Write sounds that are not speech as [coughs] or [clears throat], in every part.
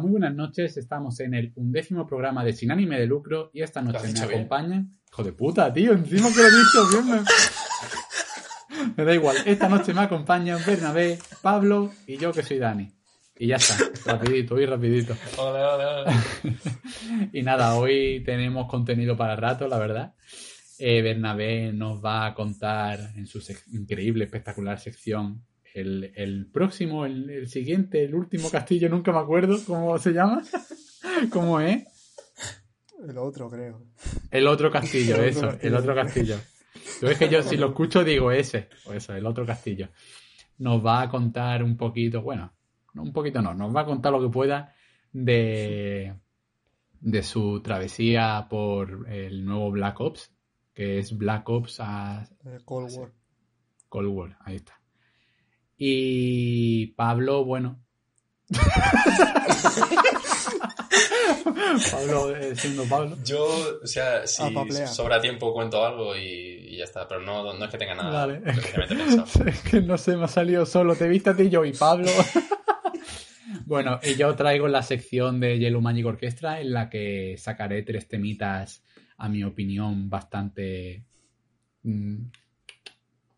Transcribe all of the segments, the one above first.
muy buenas noches. Estamos en el undécimo programa de Sin Ánime de Lucro y esta ¿Lo noche me bien? acompañan. Hijo de puta, tío, encima que lo he dicho bien. Me... [laughs] me da igual. Esta noche me acompañan Bernabé, Pablo y yo que soy Dani. Y ya está, rapidito, hoy rapidito. Ole, ole, ole. [laughs] Y nada, hoy tenemos contenido para rato, la verdad. Eh, Bernabé nos va a contar en su increíble, espectacular sección el, el próximo, el, el siguiente, el último castillo, nunca me acuerdo cómo se llama. [laughs] ¿Cómo es? El otro, creo. El otro castillo, [laughs] El otro eso, castillo. el otro castillo. Yo es que yo si lo escucho digo ese, o eso, el otro castillo. Nos va a contar un poquito, bueno, no, un poquito no, nos va a contar lo que pueda de, de su travesía por el nuevo Black Ops, que es Black Ops a Eh, Cold War. Cold War, ahí está. Y Pablo, bueno. [laughs] Pablo, eh, siendo Pablo. Yo, o sea, si A paplear. sobra tiempo cuento algo y, y ya está, pero no, no es que tenga nada Vale. [laughs] pensado. Es que no sé, me ha salido solo. Te viste a ti, yo y Pablo. [laughs] bueno, y yo traigo la sección de Yellow Magic Orchestra en la que sacaré tres temitas, a mi opinión, bastante.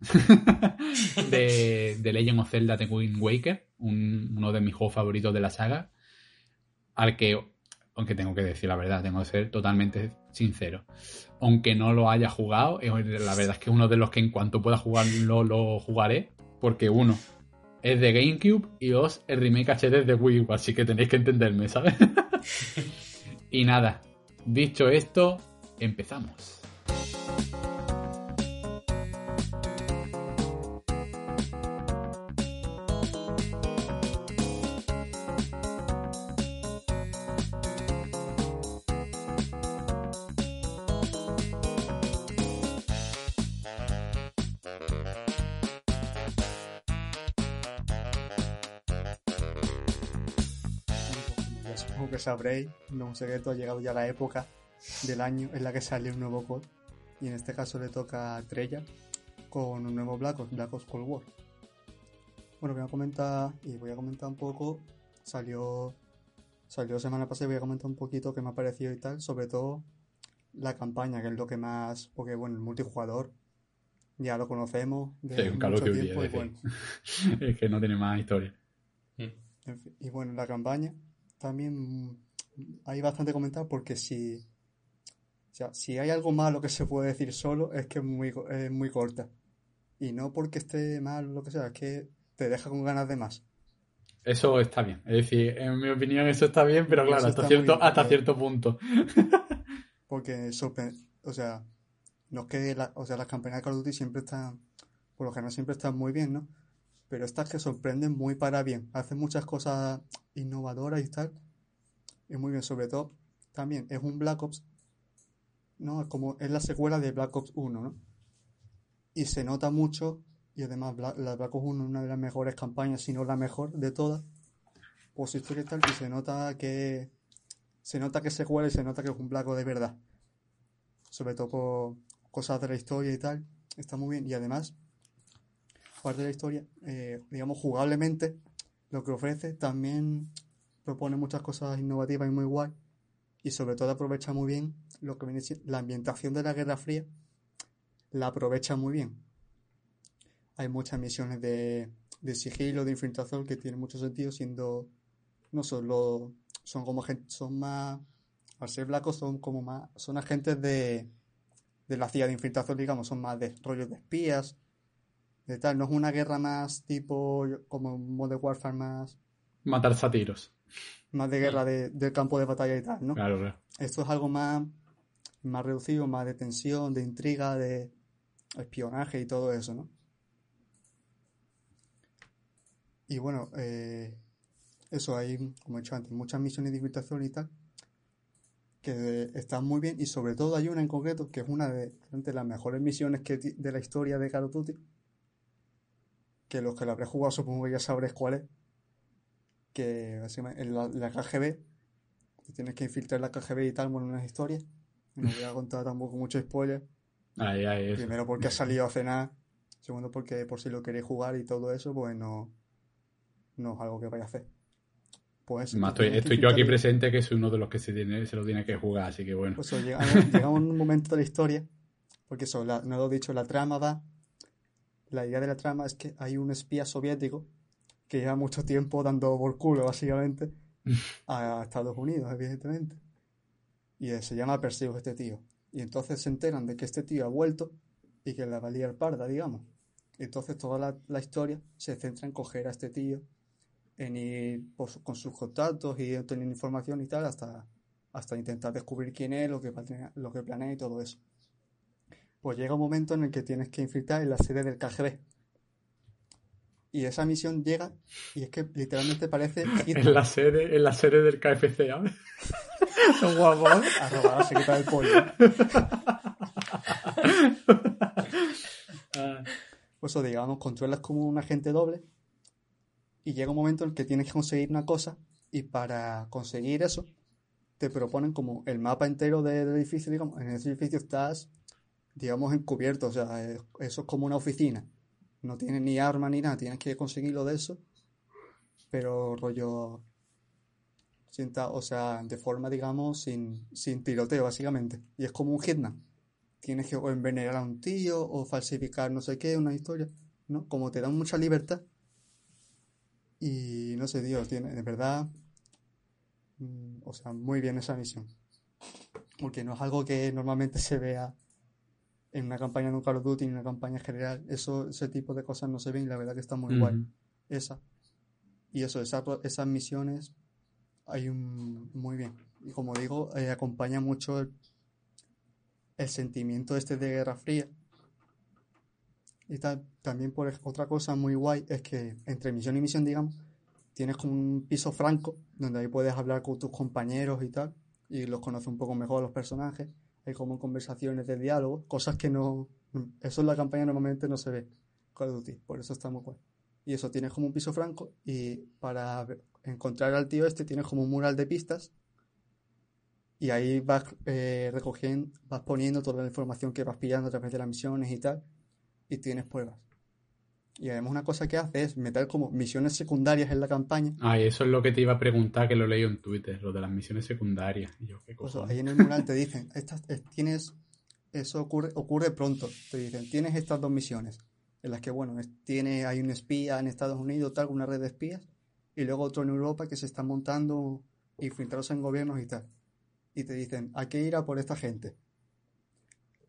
[laughs] de, de Legend of Zelda The Wind Waker, un- uno de mis juegos favoritos de la saga, al que, aunque tengo que decir la verdad, tengo que ser totalmente sincero, aunque no lo haya jugado, eh, la verdad es que uno de los que en cuanto pueda jugarlo lo jugaré, porque uno es de GameCube y dos el remake HD de Wii U, así que tenéis que entenderme, ¿sabes? [laughs] y nada, dicho esto, empezamos. Sabréis, no sé que ha llegado ya la época del año en la que sale un nuevo COD. Y en este caso le toca a Trella con un nuevo Black Ops, Black Ops Cold War. Bueno, voy a comentar, y voy a comentar un poco, salió, salió semana pasada, voy a comentar un poquito qué me ha parecido y tal, sobre todo la campaña, que es lo que más, porque bueno, el multijugador ya lo conocemos de Sí, un mucho tiempo y es decir. bueno, [laughs] es que no tiene más historia. En fin, y bueno, la campaña también mm, hay bastante comentado porque si, o sea, si hay algo malo que se puede decir solo es que es muy, co- es muy corta. Y no porque esté mal lo que sea, es que te deja con ganas de más. Eso está bien. Es decir, en mi opinión eso está bien, pero claro, hasta cierto, bien, hasta cierto punto. [laughs] Porque sorpre- o sea, no es que la- o sea, las campañas de Call of Duty siempre están, por lo general siempre están muy bien, ¿no? Pero estas que sorprenden muy para bien. Hacen muchas cosas innovadoras y tal. Y muy bien, sobre todo, también es un Black Ops, ¿no? Es como es la secuela de Black Ops 1, ¿no? Y se nota mucho, y además Bla- la Black Ops 1 es una de las mejores campañas, si no la mejor de todas, por su historia y tal, y se nota que se nota que se juega y se nota que es un Black Ops de verdad. Sobre todo por cosas de la historia y tal, está muy bien. Y además, parte de la historia, eh, digamos, jugablemente, lo que ofrece también propone muchas cosas innovativas y muy guay. y sobre todo aprovecha muy bien lo que viene la ambientación de la Guerra Fría, la aprovecha muy bien. Hay muchas misiones de, de sigilo, de infiltración que tienen mucho sentido, siendo no solo son como son más al ser blancos son como más son agentes de, de la CIA de infiltración, digamos, son más de rollos de espías, de tal, no es una guerra más tipo como Modern Warfare más Matar satiros. más de guerra de- del campo de batalla y tal, ¿no? Claro, claro. Esto es algo más, más reducido, más de tensión, de intriga, de espionaje y todo eso, ¿no? Y bueno, eh, eso hay, como he dicho antes, muchas misiones de infiltración y tal, que están muy bien, y sobre todo hay una en concreto, que es una de, de las mejores misiones que, de la historia de Call of Duty, que los que lo habréis jugado supongo que ya sabréis cuál es, que en la, la KGB, te tienes que infiltrar la KGB y tal, bueno, unas historias, no voy a contar tampoco mucho spoiler, Ahí, ahí, eso. Primero porque ha salido a cenar, segundo porque por si lo queréis jugar y todo eso, pues no, no es algo que vaya a hacer. Pues te estoy, que yo aquí presente, que soy uno de los que se, tiene, se lo tiene que jugar, así que bueno. Pues eso, llegamos, llegamos a un momento de la historia, porque eso, la- no lo he dicho, la trama va, la idea de la trama es que hay un espía soviético que lleva mucho tiempo dando por culo, básicamente, a Estados Unidos, evidentemente. Y eh, se llama Perseus este tío. Y entonces se enteran de que este tío ha vuelto y que la va a liar parda, digamos. Entonces toda la, la historia se centra en coger a este tío, en ir por con sus contactos y obtener información y tal, hasta, hasta intentar descubrir quién es, lo que, lo que planea y todo eso. Pues llega un momento en el que tienes que infiltrar en la sede del KGB. Y esa misión llega y es que literalmente parece [laughs] En la sede, en la sede del KFC. Son [laughs] guapos. a robar a secreta del pollo. [laughs] Pues eso, digamos, controlas como un agente doble y llega un momento en el que tienes que conseguir una cosa y para conseguir eso te proponen como el mapa entero de- del edificio, digamos, en ese edificio estás, digamos, encubierto, o sea, eh, eso es como una oficina, no tienes ni arma ni nada, tienes que conseguirlo de eso, pero rollo, sienta, o sea, de forma, digamos, sin, sin tiroteo, básicamente, y es como un hitman tienes que envenenar a un tío o falsificar no sé qué, una historia, ¿no? Como te dan mucha libertad. Y no sé, tío, tiene, de verdad, mm, o sea, muy bien esa misión. Porque no es algo que normalmente [laughs] se vea en una campaña de un Call of Duty, en una campaña en general. Eso, ese tipo de cosas no se ven y la verdad que está muy guay. Esa. Y eso, esa- esas misiones hay un muy bien. Y como digo, eh, acompaña mucho el, el sentimiento este de Guerra Fría. Y tal, también por otra cosa muy guay es que entre misión y misión, digamos, tienes como un piso franco donde ahí puedes hablar con tus compañeros y tal, y los conoces un poco mejor a los personajes. Hay como conversaciones de diálogo, cosas que no. Eso en la campaña normalmente no se ve. Call of Duty, por eso está muy. Y eso, tienes como un piso franco y para encontrar al tío este tienes como un mural de pistas y ahí vas eh, recogiendo, vas poniendo toda la información que vas pillando a través de las misiones y tal y tienes pruebas. Y además una cosa que hace es meter como misiones secundarias en la campaña. Ah, y eso es lo que te iba a preguntar, que lo leí en Twitter, lo de las misiones secundarias. Y yo, qué Pues cojones. ahí en el mural te dicen, estas, tienes, eso ocurre, ocurre pronto. Te dicen, tienes estas dos misiones, en las que, bueno, tiene, hay un espía en Estados Unidos, tal, una red de espías, y luego otro en Europa que se están montando infiltrados en gobiernos y tal. Y te dicen, hay que ir a por esta gente.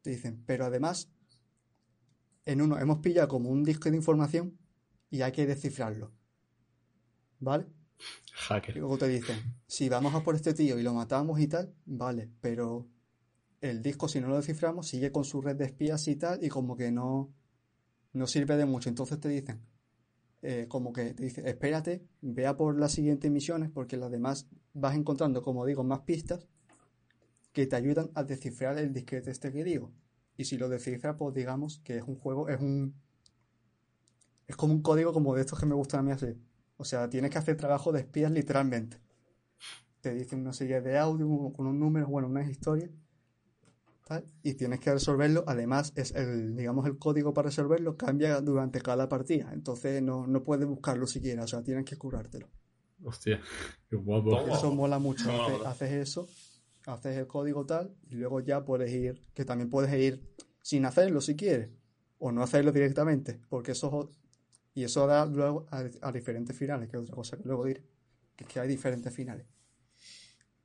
Te dicen, pero además, en uno hemos pillado como un disco de información y hay que descifrarlo. ¿Vale? Y Hacker. luego te dicen, si vamos a por este tío y lo matamos y tal, vale, pero el disco si no lo desciframos sigue con su red de espías y tal y como que no, no sirve de mucho. Entonces te dicen, eh, como que te dicen, espérate, vea por las siguientes misiones porque las demás vas encontrando, como digo, más pistas que te ayudan a descifrar el disquete este que digo. Y si lo descifras, pues digamos que es un juego, es un... Es como un código como de estos que me gustan a mí hacer. O sea, tienes que hacer trabajo de espías literalmente. Te dicen una serie de audio con un número, bueno, unas historias, tal, y tienes que resolverlo. Además, es el, digamos, el código para resolverlo cambia durante cada partida. Entonces no, no puedes buscarlo siquiera, o sea, tienes que curártelo. Hostia, qué guapo. Eso mola mucho. Haces eso haces el código tal y luego ya puedes ir, que también puedes ir sin hacerlo si quieres, o no hacerlo directamente, porque eso y eso da luego a, diferentes finales, que es otra cosa que luego diré, que es que hay diferentes finales.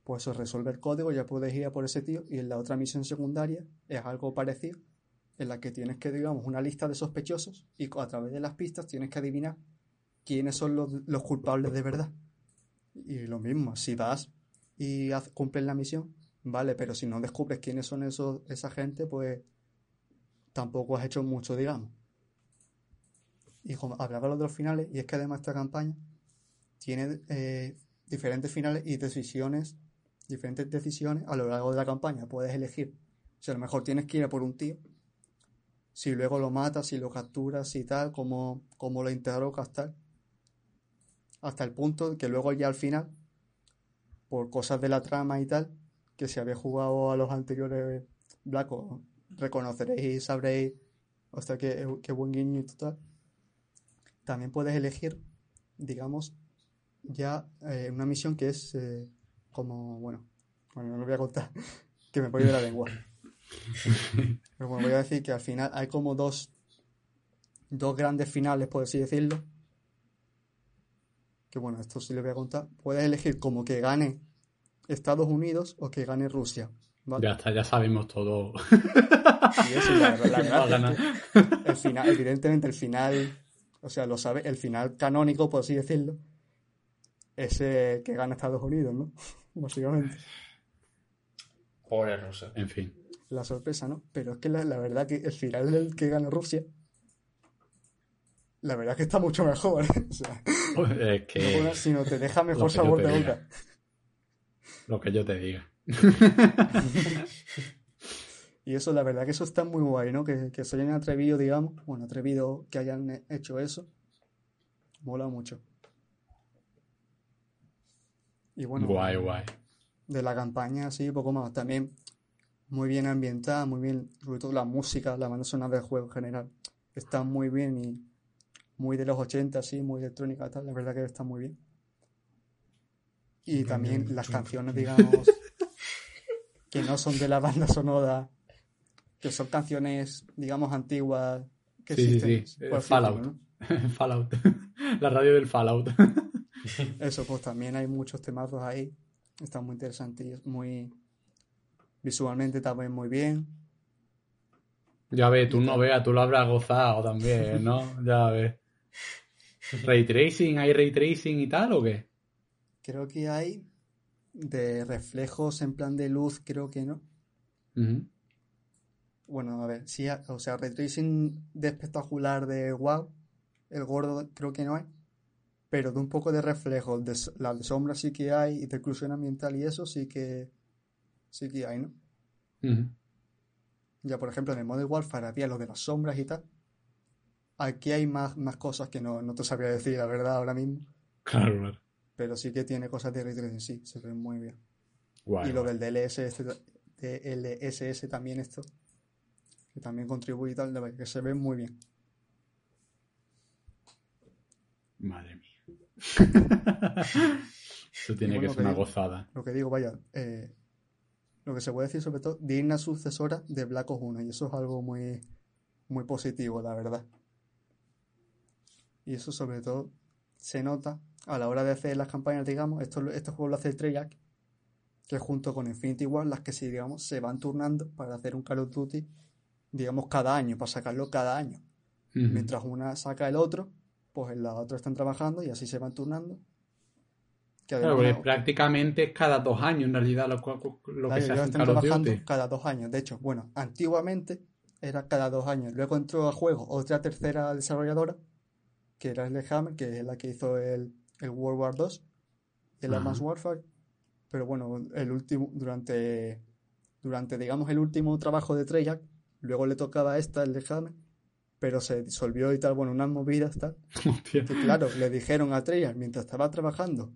Pues eso, resolver el código, ya puedes ir a por ese tío, y en la otra misión secundaria es algo parecido, en la que tienes que, digamos, una lista de sospechosos, y a través de las pistas tienes que adivinar quiénes son los culpables de verdad. Y lo mismo, si vas y cumples la misión, vale, pero si no descubres quiénes son esos, esa gente, pues tampoco has hecho mucho, digamos. Y como hablaba de los finales, y es que además esta campaña tiene eh, diferentes finales y decisiones, diferentes decisiones a lo largo de la campaña. Puedes elegir. Si a lo mejor tienes que ir a por un tío, si luego lo matas, si lo capturas y tal, como, como lo interrogas tal. Hasta el punto que luego ya al final, por cosas de la trama y tal, que si habéis jugado a los anteriores Black Ops, reconoceréis y sabréis, o sea, qué, qué buen guiño y tal. También puedes elegir, digamos, ya eh, una misión que es eh, como, bueno, bueno, no lo voy a contar, [laughs] que me voy de la lengua. [laughs] Pero bueno, voy a decir que al final hay como dos, dos grandes finales, por así decirlo. Que bueno, esto sí le voy a contar. Puedes elegir como que gane Estados Unidos o que gane Rusia. ¿vale? Ya está, ya sabemos todo. [laughs] Y eso, la, [laughs] verdad- la ¿Quién va a verdad es que el final, evidentemente el final, o sea, lo sabe, el final canónico, por así decirlo, es eh, que gana Estados Unidos, ¿no? [laughs] Básicamente. Pobre ruso. En fin. La sorpresa, ¿no? Pero es que la, la verdad que el final del que gana Rusia, la verdad que está mucho mejor. [laughs] ¿eh? O sea, Pues Es no que sino te deja mejor sabor de boca. lo que yo te diga. [laughs] Y eso, la verdad que eso está muy guay, ¿no? Que, que se hayan atrevido, digamos, bueno, atrevido que hayan he- hecho eso. Mola mucho. Y bueno, Guay, guay. de la campaña, sí, poco más. También muy bien ambientada, muy bien, sobre todo la música, la banda sonora del juego en general, está muy bien y muy de los 80, sí, muy electrónica, tal, la verdad que está muy bien. Y también las canciones, digamos, [laughs] que no son de la banda sonora, que son canciones, digamos, antiguas que Sí, sí, existen, sí, así Fallout. ¿no? [laughs] Fallout. [laughs] La radio del Fallout. Eso, pues también hay muchos temazos ahí. Está muy interesante y es muy. Visualmente también muy bien. Ya ves, tú no veas, tú lo habrás gozado también, ¿no? Ya ves. ¿Ray tracing? ¿Hay ray tracing y tal o qué? Creo que hay de reflejos en plan de luz, creo que no. Bueno, a ver, sí, o sea, ray tracing de espectacular de wow, el gordo creo que no hay. Pero de un poco de reflejos, de la de sombra sí que hay, y de exclusión ambiental y eso sí que sí que hay, ¿no? Ya, por ejemplo, en el Modern Warfare había lo de las sombras y tal. Aquí hay más, más cosas que no, no te sabría decir, la verdad, ahora mismo. Claro, claro. Pero sí que tiene cosas de ray tracing, sí, se ven muy bien. Guay, y lo del DLSS, DLSS también esto, que también contribuye y tal, que se ve muy bien. Madre mía. [laughs] Eso tiene bueno, que ser una digo- gozada. Lo que digo, vaya, eh, lo que se puede decir sobre todo, digna sucesora de Black Ops 1, y eso es algo muy, muy positivo, la verdad. Y eso sobre todo se nota a la hora de hacer las campañas, digamos, esto, este juego lo hace el Treyarch, que junto con Infinity War, las que sí, digamos, se van turnando para hacer un Call of Duty, digamos, cada año, para sacarlo cada año. Mientras una saca el otro, pues en la otra están trabajando y así se van turnando. Que Claro, prácticamente es cada dos años en realidad lo, que se hace Call of Duty. cada dos años. De hecho, bueno, antiguamente era cada dos años. Luego entró a juego otra tercera desarrolladora, que era Sledgehammer, que es la que hizo el, el World War II el. Advanced Warfare. Pero bueno, el último, durante, durante, digamos, el último trabajo de Treyarch, luego le tocaba a esta, el Sledgehammer, pero se disolvió y tal, bueno, unas movidas tal. Que claro, le dijeron a Treyarch mientras estaba trabajando,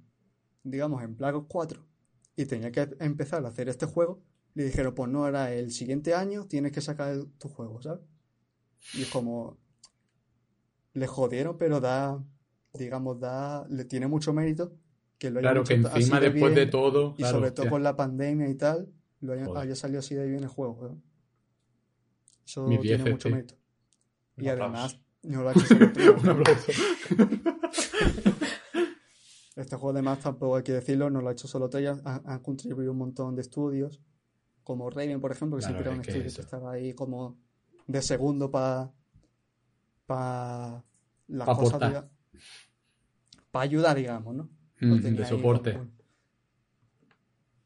digamos, en Ops 4 y tenía que empezar a hacer este juego, le dijeron, pues no, ahora el siguiente año tienes que sacar tu juego, ¿sabes? Y es como, le jodieron, pero da, digamos, da, le tiene mucho mérito que lo hayan Claro, que hecho así encima de después de bien, todo. y sobre todo con la pandemia y tal, lo haya, salido así de bien el juego. ¿no? Eso tiene mucho sí. mérito. Y además, no lo ha hecho solo [laughs] Un aplauso. [laughs] Este juego además tampoco hay que decirlo, no lo ha hecho solo Treyarch, han, han contribuido un montón de estudios, como Raven, por ejemplo, que Claro, siempre era un es que estudio eso. que estaba ahí como de segundo para las Pa' cosas, para ayudar, digamos, ¿no? Mm, de soporte.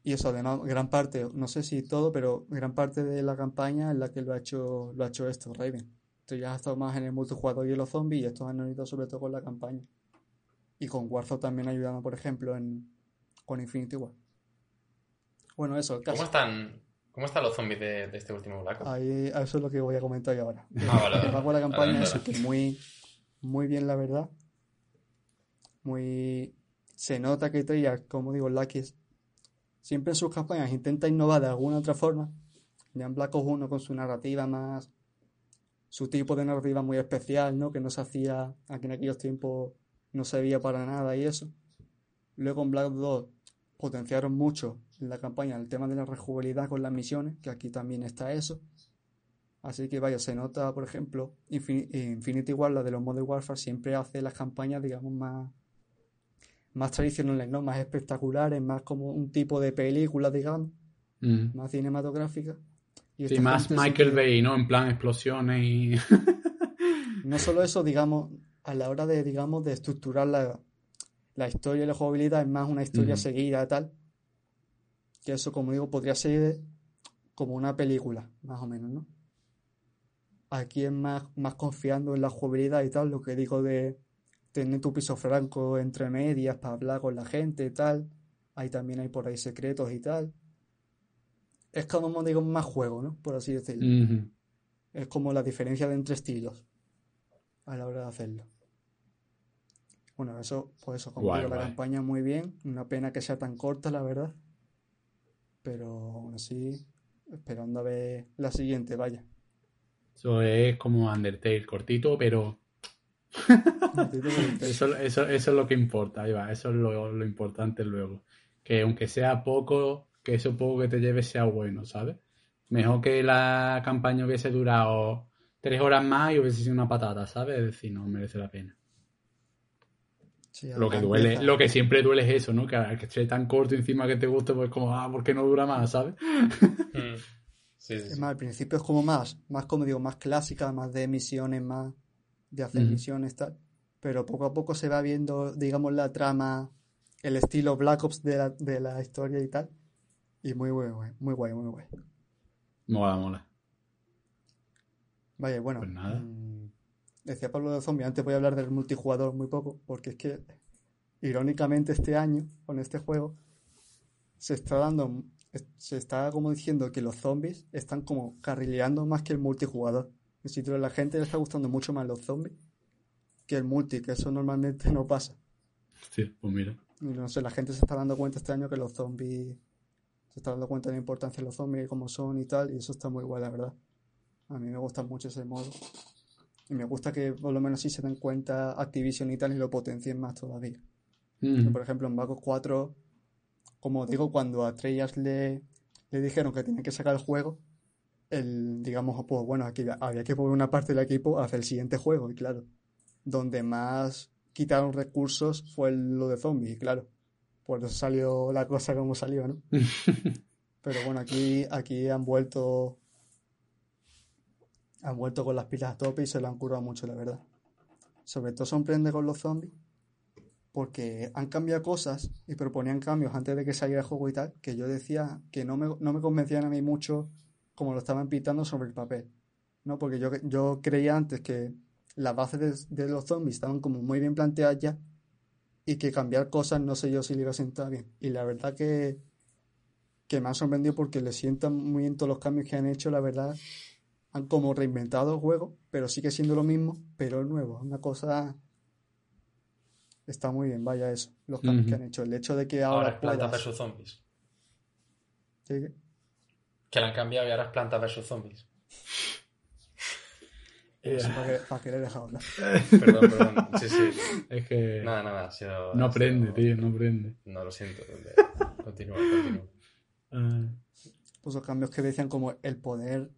Y eso, además, gran parte, no sé si todo, pero gran parte de la campaña es la que lo ha hecho, lo ha hecho esto, Raven. Entonces ya ha estado más en el multijugador y en los zombies, y estos han ido sobre todo con la campaña. Y con Warzone también ayudando, por ejemplo, en, con Infinity War. Bueno, eso, el ¿Cómo caso. están, cómo están los zombies de, de este último Black Ops? Ahí, eso es lo que voy a comentar yo ahora. Ah, vale, vale. la campaña eso, que muy, muy bien, la verdad. Muy... Se nota que Treyarch, como digo, Lucky es- siempre en sus campañas intenta innovar de alguna otra forma. Ya en Black Ops 1 con su narrativa más... Su tipo de narrativa muy especial, ¿no? Que no se hacía... Aquí en aquellos tiempos no se veía para nada y eso. Luego en Black Ops 2 potenciaron mucho en la campaña el tema de la rejugabilidad con las misiones, que aquí también está eso. Así que vaya, se nota, por ejemplo, Infin- Infinity War, la de los Modern Warfare, siempre hace las campañas, digamos, más, más tradicionales, ¿no? Más espectaculares, más como un tipo de película, digamos, Mm. más cinematográfica. Y Sí, más Michael Bay, ¿no? En plan explosiones y. [laughs] No solo eso, digamos, a la hora de, digamos, de estructurar la, la historia y la jugabilidad, es más una historia seguida, tal. Que eso, como digo, podría ser como una película, más o menos, ¿no? Aquí es más, más confiando en la jugabilidad y tal, lo que digo de tener tu piso franco entre medias para hablar con la gente y tal. Ahí también hay por ahí secretos y tal. Es como, digo, más juego, ¿no? Por así decirlo. Es como la diferencia de entre estilos a la hora de hacerlo. Bueno, eso, pues eso, como Guay, la guay. campaña muy bien. Una pena que sea tan corta, la verdad. Pero aún así, esperando a ver la siguiente, vaya. Eso es como Undertale, cortito, pero eso, eso, eso es lo que importa, ahí va, eso es lo, lo importante luego. Que aunque sea poco, que eso poco que te lleves sea bueno, ¿sabes? Mejor que la campaña hubiese durado tres horas más y hubiese sido una patata, ¿sabes? Es decir, no merece la pena. Sí, Lo que duele, lo que siempre duele es eso, ¿no? Que, que esté tan corto encima que te guste, pues como, ah, ¿por qué no dura más, ¿sabes? Mm. Sí, sí, Es más, al principio es como más, más como digo, más clásica, más de misiones, más de hacer Ujú. misiones, tal. Pero poco a poco se va viendo, digamos, la trama, el estilo Black Ops de la, de la historia y tal. Y muy guay, guay, muy guay, muy guay. Mola, mola. Vaya, bueno, Pues nada. mm, decía Pablo de Zombie, antes voy a hablar del multijugador muy poco, porque es que, irónicamente, este año, con este juego, se está dando, se está como diciendo que los zombies están como carrileando más que el multijugador. Es decir, a la gente le está gustando mucho más los zombies que el multi, que eso normalmente no pasa. Sí, pues mira. Y no sé, la gente se está dando cuenta este año que los zombies, se está dando cuenta de la importancia de los zombies, cómo son y tal, y eso está muy guay, la verdad. A mí me gusta mucho ese modo. Y me gusta que por lo menos sí se den cuenta Activision y tal y lo potencien más todavía. Mm. Por ejemplo, en Black Ops 4, como digo, cuando a Treyarch le, le dijeron que tenía que sacar el juego, el, digamos, pues bueno, aquí había que poner una parte del equipo a hacer el siguiente juego, y claro, donde más quitaron recursos fue lo de zombies, y claro, por eso salió la cosa como salió, ¿no? [laughs] Pero bueno, aquí, aquí han vuelto, han vuelto con las pilas a tope y se lo han curado mucho, la verdad. Sobre todo sorprende con los zombies, porque han cambiado cosas y proponían cambios antes de que saliera el juego y tal, que yo decía que no me, no me convencían a mí mucho como lo estaban pintando sobre el papel, ¿no? Porque yo, yo creía antes que las bases de, los zombies estaban como muy bien planteadas ya y que cambiar cosas no sé yo si le iba a sentar bien. Y la verdad que, que me ha sorprendido porque le sientan muy bien todos los cambios que han hecho, la verdad. Han como reinventado el juego, pero sigue siendo lo mismo, pero es nuevo. Una cosa... Está muy bien, vaya eso, los cambios que han hecho. El hecho de que Ahora ahora es Plantas puedas... versus Zombies. Sí, Que la han cambiado y ahora es Plantas versus Zombies. Eso para que, para que le he dejado hablar. [laughs] Perdón, perdón. Sí, sí. Es que Nada, nada. Ha sido, no ha aprende, sido- tío, no aprende. No, lo siento. [laughs] Continúa, continúa. Ah, Puso cambios que decían como el poder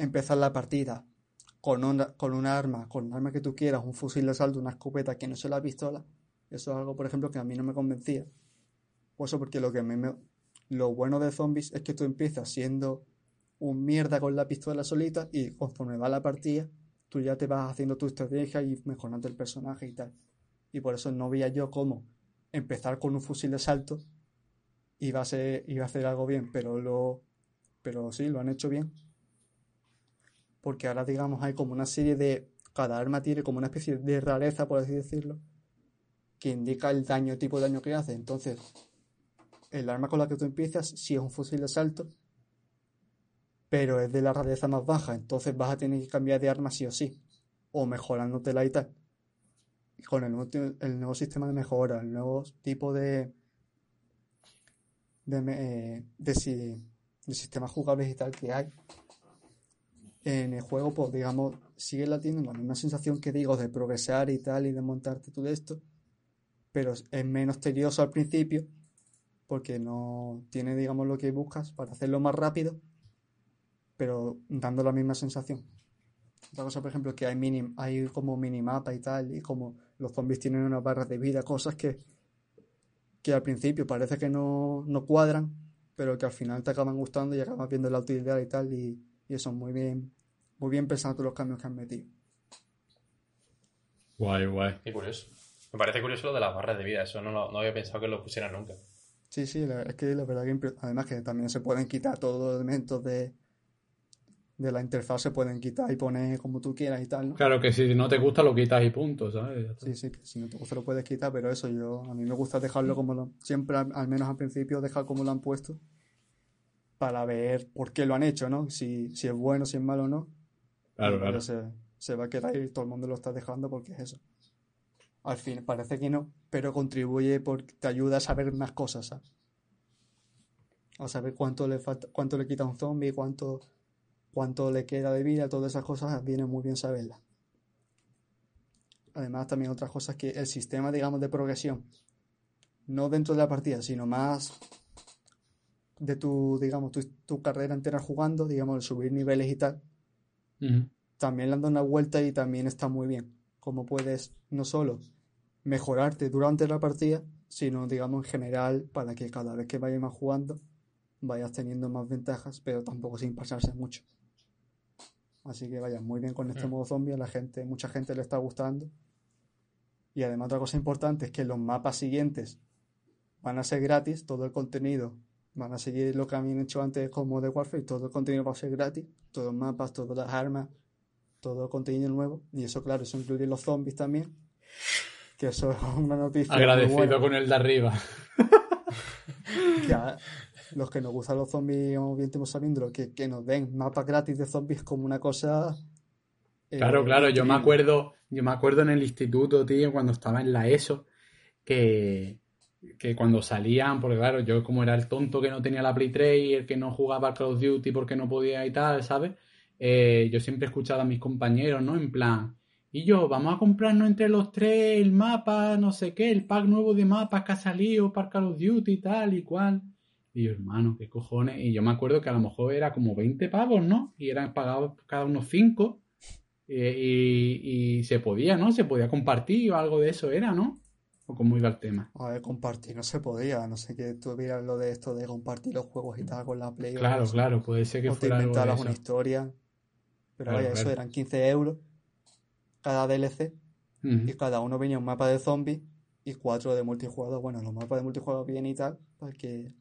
empezar la partida con una, con una arma, con un arma que tú quieras, un fusil de asalto, una escopeta que no sea la pistola. Eso es algo, por ejemplo, que a mí no me convencía. Pues eso porque lo que. Lo bueno de zombies es que tú empiezas siendo un mierda con la pistola solita y conforme va la partida, tú ya te vas haciendo tu estrategia y mejorando el personaje y tal. Y por eso no veía yo cómo empezar con un fusil de asalto iba a iba a hacer algo bien, pero lo, pero sí, lo han hecho bien. Porque ahora, digamos, hay como una serie de, cada arma tiene como una especie de rareza, por así decirlo, que indica el daño, tipo de daño que hace. Entonces, el arma con la que tú empiezas, sí es un fusil de asalto, pero es de la rareza más baja, entonces vas a tener que cambiar de arma sí o sí, o mejorándotela y tal. Y con el nuevo, sistema de mejora, el nuevo tipo de, de, eh, de, si- de sistemas jugables y tal que hay en el juego, pues digamos, sigue la teniendo la misma sensación que digo de progresar y tal y de montarte todo esto, pero es menos tedioso al principio porque no tiene, digamos, lo que buscas para hacerlo más rápido, pero dando la misma sensación. Otra cosa, por ejemplo, que hay mini, hay como minimapa y tal, y como los zombies tienen unas barras de vida, cosas que, que al principio parece que no, no cuadran, pero que al final te acaban gustando y acabas viendo la utilidad y tal, y, y eso, muy bien, muy bien pensados los cambios que han metido. guay, guay. Qué curioso. Me parece curioso lo de las barras de vida. Eso no, lo- no había pensado que lo pusieran nunca. Sí, sí, la- es que la verdad que además que también se pueden quitar todos los elementos de, de la interfaz, se pueden quitar y poner como tú quieras y tal, ¿no? Claro que si no te gusta lo quitas y punto, ¿sabes? Sí, sí, que si no te gusta lo puedes quitar, pero eso yo, a mí me gusta dejarlo como lo, siempre, al, al menos al principio, dejar como lo han puesto para ver por qué lo han hecho, ¿no? Si, si es bueno, si es malo o no. Claro, Y claro. Se, se va a quedar y todo el mundo lo está dejando porque es eso. Al fin, parece que no, pero contribuye porque te ayuda a saber más cosas, ¿sabes? A saber cuánto le falta, cuánto le quita a un zombie, cuánto, cuánto le queda de vida, todas esas cosas viene muy bien saberlas. Además, también otras cosas que el sistema, digamos, de progresión, no dentro de la partida, sino más de tu, digamos, tu, tu carrera entera jugando, digamos, el subir niveles y tal, también le han dado una vuelta y también está muy bien. Como puedes no solo mejorarte durante la partida, sino digamos en general para que cada vez que vayas más jugando vayas teniendo más ventajas, pero tampoco sin pasarse mucho. Así que vaya muy bien con este modo zombie, a la gente, mucha gente le está gustando. Y además otra cosa importante es que los mapas siguientes van a ser gratis, todo el contenido van a seguir lo que habían hecho antes como de Warfare, todo el contenido va a ser gratis, todos los mapas, todas las armas, todo el contenido nuevo. Y eso, claro, eso incluye los zombies también. Que eso es una noticia muy Agradecido buena. con el de arriba. [laughs] Que a los que nos gustan los zombies, bien estamos sabiendo, que, que nos den mapas gratis de zombies como una cosa. eh, Claro, claro, yo me acuerdo, yo me acuerdo en el instituto, tío, cuando estaba en la ESO, que, que cuando salían, porque claro, yo como era el tonto que no tenía la Play 3 y el que no jugaba al Call of Duty porque no podía y tal, ¿sabes? Eh, yo siempre he escuchado a mis compañeros, ¿no? En plan, y yo, vamos a comprarnos entre los tres el mapa, no sé qué, el pack nuevo de mapas que ha salido para Call of Duty tal y cual. Y yo, hermano, qué cojones. Y yo me acuerdo que a lo mejor era como 20 pavos, ¿no? Y eran pagados cada uno 5. Y, y- y se podía, ¿no? Se podía compartir o algo de eso era, ¿no? O cómo iba el tema. A ver, compartir no se podía, no sé que tuvieras lo de esto de compartir los juegos y tal con la Play Claro, claro, puede ser que o te fuera algo de inventaras eso. una historia. Pero Claro, vaya, eso eran 15 euros cada DLC y cada uno venía un mapa de zombies y cuatro de multijugador. Bueno, los mapas de multijugador bien y tal, para que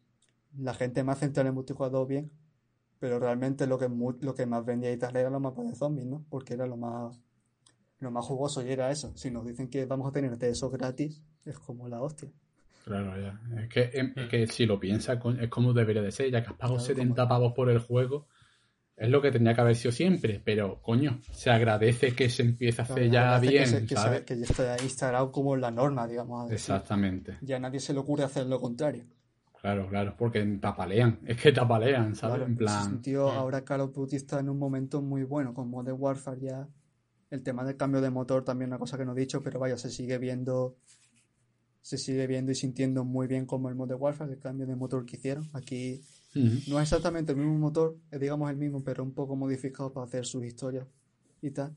la gente más centrada en multijugador bien, pero realmente lo que, lo que más vendía y tal eran los mapas de zombies, ¿no? Porque era lo más, lo más jugoso y era eso. Si nos dicen que vamos a tener eso gratis, es como la hostia. Claro, ya. Es que, em, es que si lo piensas, es como debería de ser, ya que has pagado Claro, 70 pavos por el juego, es lo que tendría que haber sido siempre, pero coño, se agradece que se empiece a hacer Claro, ya es que bien, se- que, que ya está instalado como la norma, digamos. Exactamente. Ya a nadie se le ocurre hacer lo contrario. Claro, claro, porque tapalean, es que tapalean, ¿sabes? Claro, en en ese plan, sentido, Mm. ahora Call of Duty está en un momento muy bueno, con Modern Warfare ya El tema del cambio de motor también una cosa que no he dicho, pero vaya, se sigue viendo se sigue viendo y sintiendo muy bien como el Modern Warfare, el cambio de motor que hicieron. Aquí Ujú. no es exactamente el mismo motor, es digamos el mismo, pero un poco modificado para hacer sus historias y tal.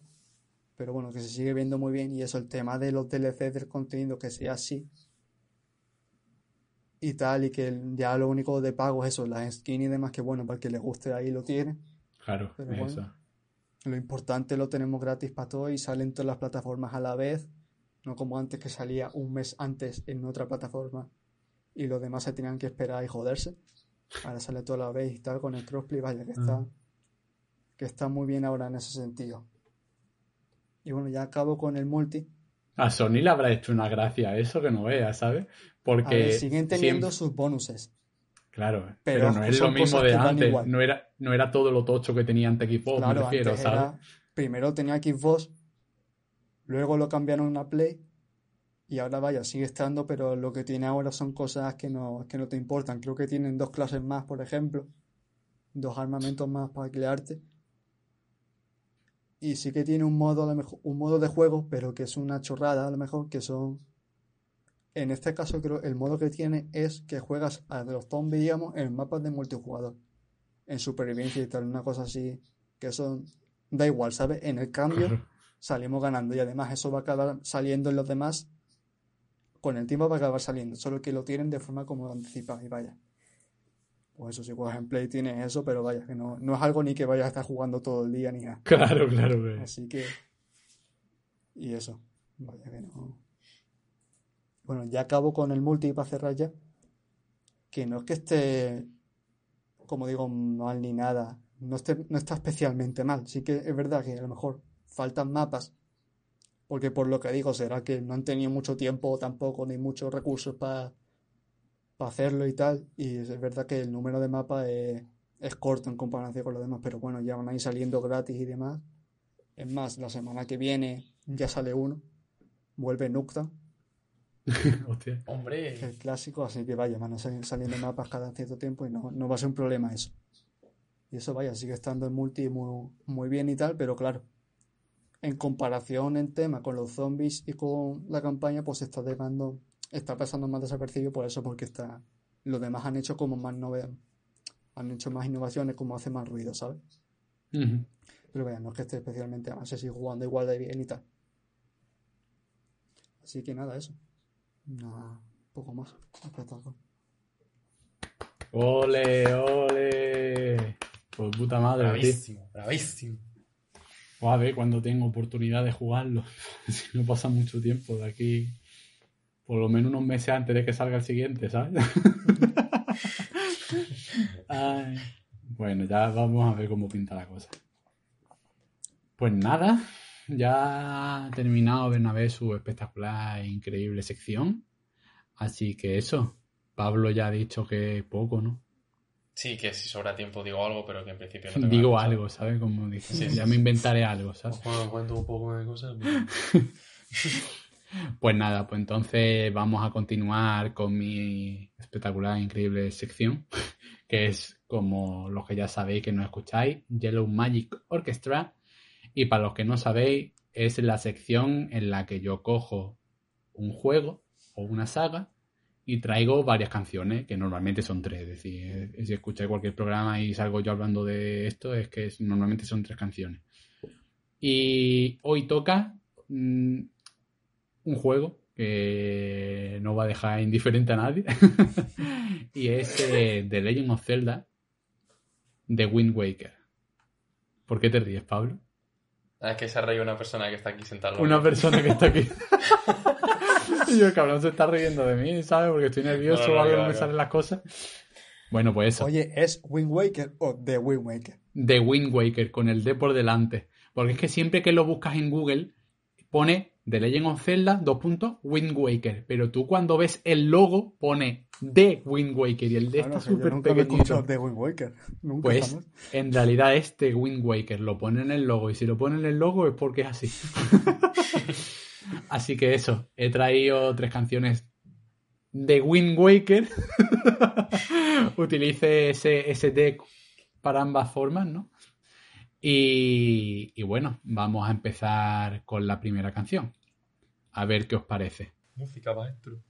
Pero bueno, que se sigue viendo muy bien y eso, el tema de los DLC del contenido que sea así y tal, y que el- ya lo único de pago es eso, las skins y demás, que bueno, para el que le guste ahí lo tiene. Claro, Pero es bueno. eso. Lo importante lo tenemos gratis para todos y salen todas las plataformas a la vez, no como antes que salía un mes antes en otra plataforma y los demás se tenían que esperar y joderse. Ahora sale toda la vez y tal con el crossplay, vaya, que está, que está muy bien ahora en ese sentido. Y bueno, ya acabo con el multi. A Sony le habrá hecho una gracia eso que no veas, ¿sabes? Porque ver, siguen teniendo siempre- sus bonuses. Claro, pero pero, no es lo mismo de antes. No era, no era todo lo tocho que tenía antes Xbox, me Claro, refiero, antes ¿sabes? era, primero tenía Xbox, luego lo cambiaron a Play y ahora vaya, sigue estando, pero lo que tiene ahora son cosas que no, que no te importan. Creo que tienen dos clases más, por ejemplo, dos armamentos más para crearte. Y sí que tiene un modo, mejor, un modo de juego, pero que es una chorrada, a lo mejor, que son... En este caso creo el modo que tiene es que juegas a los zombies, digamos, en mapas de multijugador. En supervivencia y tal, una cosa así, que eso da igual, ¿sabes? En el cambio. Salimos ganando y además eso va a acabar saliendo en los demás. Con el tiempo va a acabar saliendo, solo que lo tienen de forma como anticipada y vaya. Pues eso, si juegas en Play tienes eso, pero vaya, que no, no es algo ni que vayas a estar jugando todo el día ni nada. Claro, claro. que- Así que. Y eso. Vaya que no. Bueno, ya acabo con el multi para cerrar ya. Que no es que esté, como digo, mal ni nada. No, esté- no está especialmente mal. Sí que es verdad que a lo mejor faltan mapas. Porque por lo que digo, será que no han tenido mucho tiempo tampoco, ni muchos recursos para hacerlo y tal. Y es verdad que el número de mapas es, es corto en comparación con los demás. Pero bueno, ya van a ir saliendo gratis y demás. Es más, la semana que viene ya sale uno. Vuelve Nukta, [laughs] Hostia. Hombre, el clásico, así que vaya, van a salir saliendo mapas cada cierto tiempo y no, no va a ser un problema eso. Y eso vaya, sigue estando en multi muy, muy bien y tal, pero claro, en comparación en tema con los zombies y con la campaña, pues está dejando, está pasando más desapercibido por eso, porque está, los demás han hecho como más nove- han hecho más innovaciones, como hace más ruido, ¿sabes? Pero vaya, no es que esté especialmente, además se sigue jugando igual de bien y tal. Así que nada, eso. Nada, poco más. Espectáculo. Ole, ole. Pues puta madre, tío. bravísimo, Pues a ver cuando tengo oportunidad de jugarlo. [laughs] si no pasa mucho tiempo de aquí. Por lo menos unos meses antes de que salga el siguiente, ¿sabes? [laughs] Ay. Bueno, ya vamos a ver cómo pinta la cosa. Pues nada, ya ha terminado Bernabé su espectacular e increíble sección. Así que eso, Pablo ya ha dicho que poco, ¿no? Sí, que si sobra tiempo digo algo, pero que en principio no tengo Digo algo, ¿sabes? Como dije, Sí, ya sí, me inventaré algo, ¿sabes? pensado. Cuando cuento un poco de cosas. pues- Pues nada, pues entonces vamos a continuar con mi espectacular e increíble sección, [laughs] que es como los que ya sabéis que no escucháis, Yellow Magic Orchestra. Y para los que no sabéis, es la sección en la que yo cojo un juego o una saga y traigo varias canciones, que normalmente son tres. Es decir, eh, si escucháis cualquier programa y salgo yo hablando de esto, es que normalmente son tres canciones. Y hoy toca mm, un juego que no va a dejar indiferente a nadie. [laughs] y es eh, The Legend of Zelda de Wind Waker. ¿Por qué te ríes, Pablo? Ah, es que se ha reído una persona que está aquí sentada. Una persona que está aquí. [laughs] y yo, el cabrón, se está riendo de mí, ¿sabes? Porque estoy nervioso o algo, no me salen las cosas. Bueno, pues eso. Oye, ¿es Wind Waker o The Wind Waker? de Wind Waker con el D por delante. Porque es que siempre que lo buscas en Google pone The Legend of Zelda, dos puntos, Wind Waker. Pero tú cuando ves el logo pone The Wind Waker y el D Claro, está súper nunca me he escuchado pequeñito. The Wind Waker. Nunca Pues jamás. en realidad es The Wind Waker. Lo ponen en el logo y si lo ponen en el logo es porque es así. [laughs] así que eso, he traído tres canciones de Wind Waker. [laughs] Utilice ese, ese D para ambas formas, ¿no? Y, y bueno, vamos a empezar con la primera canción. A ver qué os parece. Música maestro.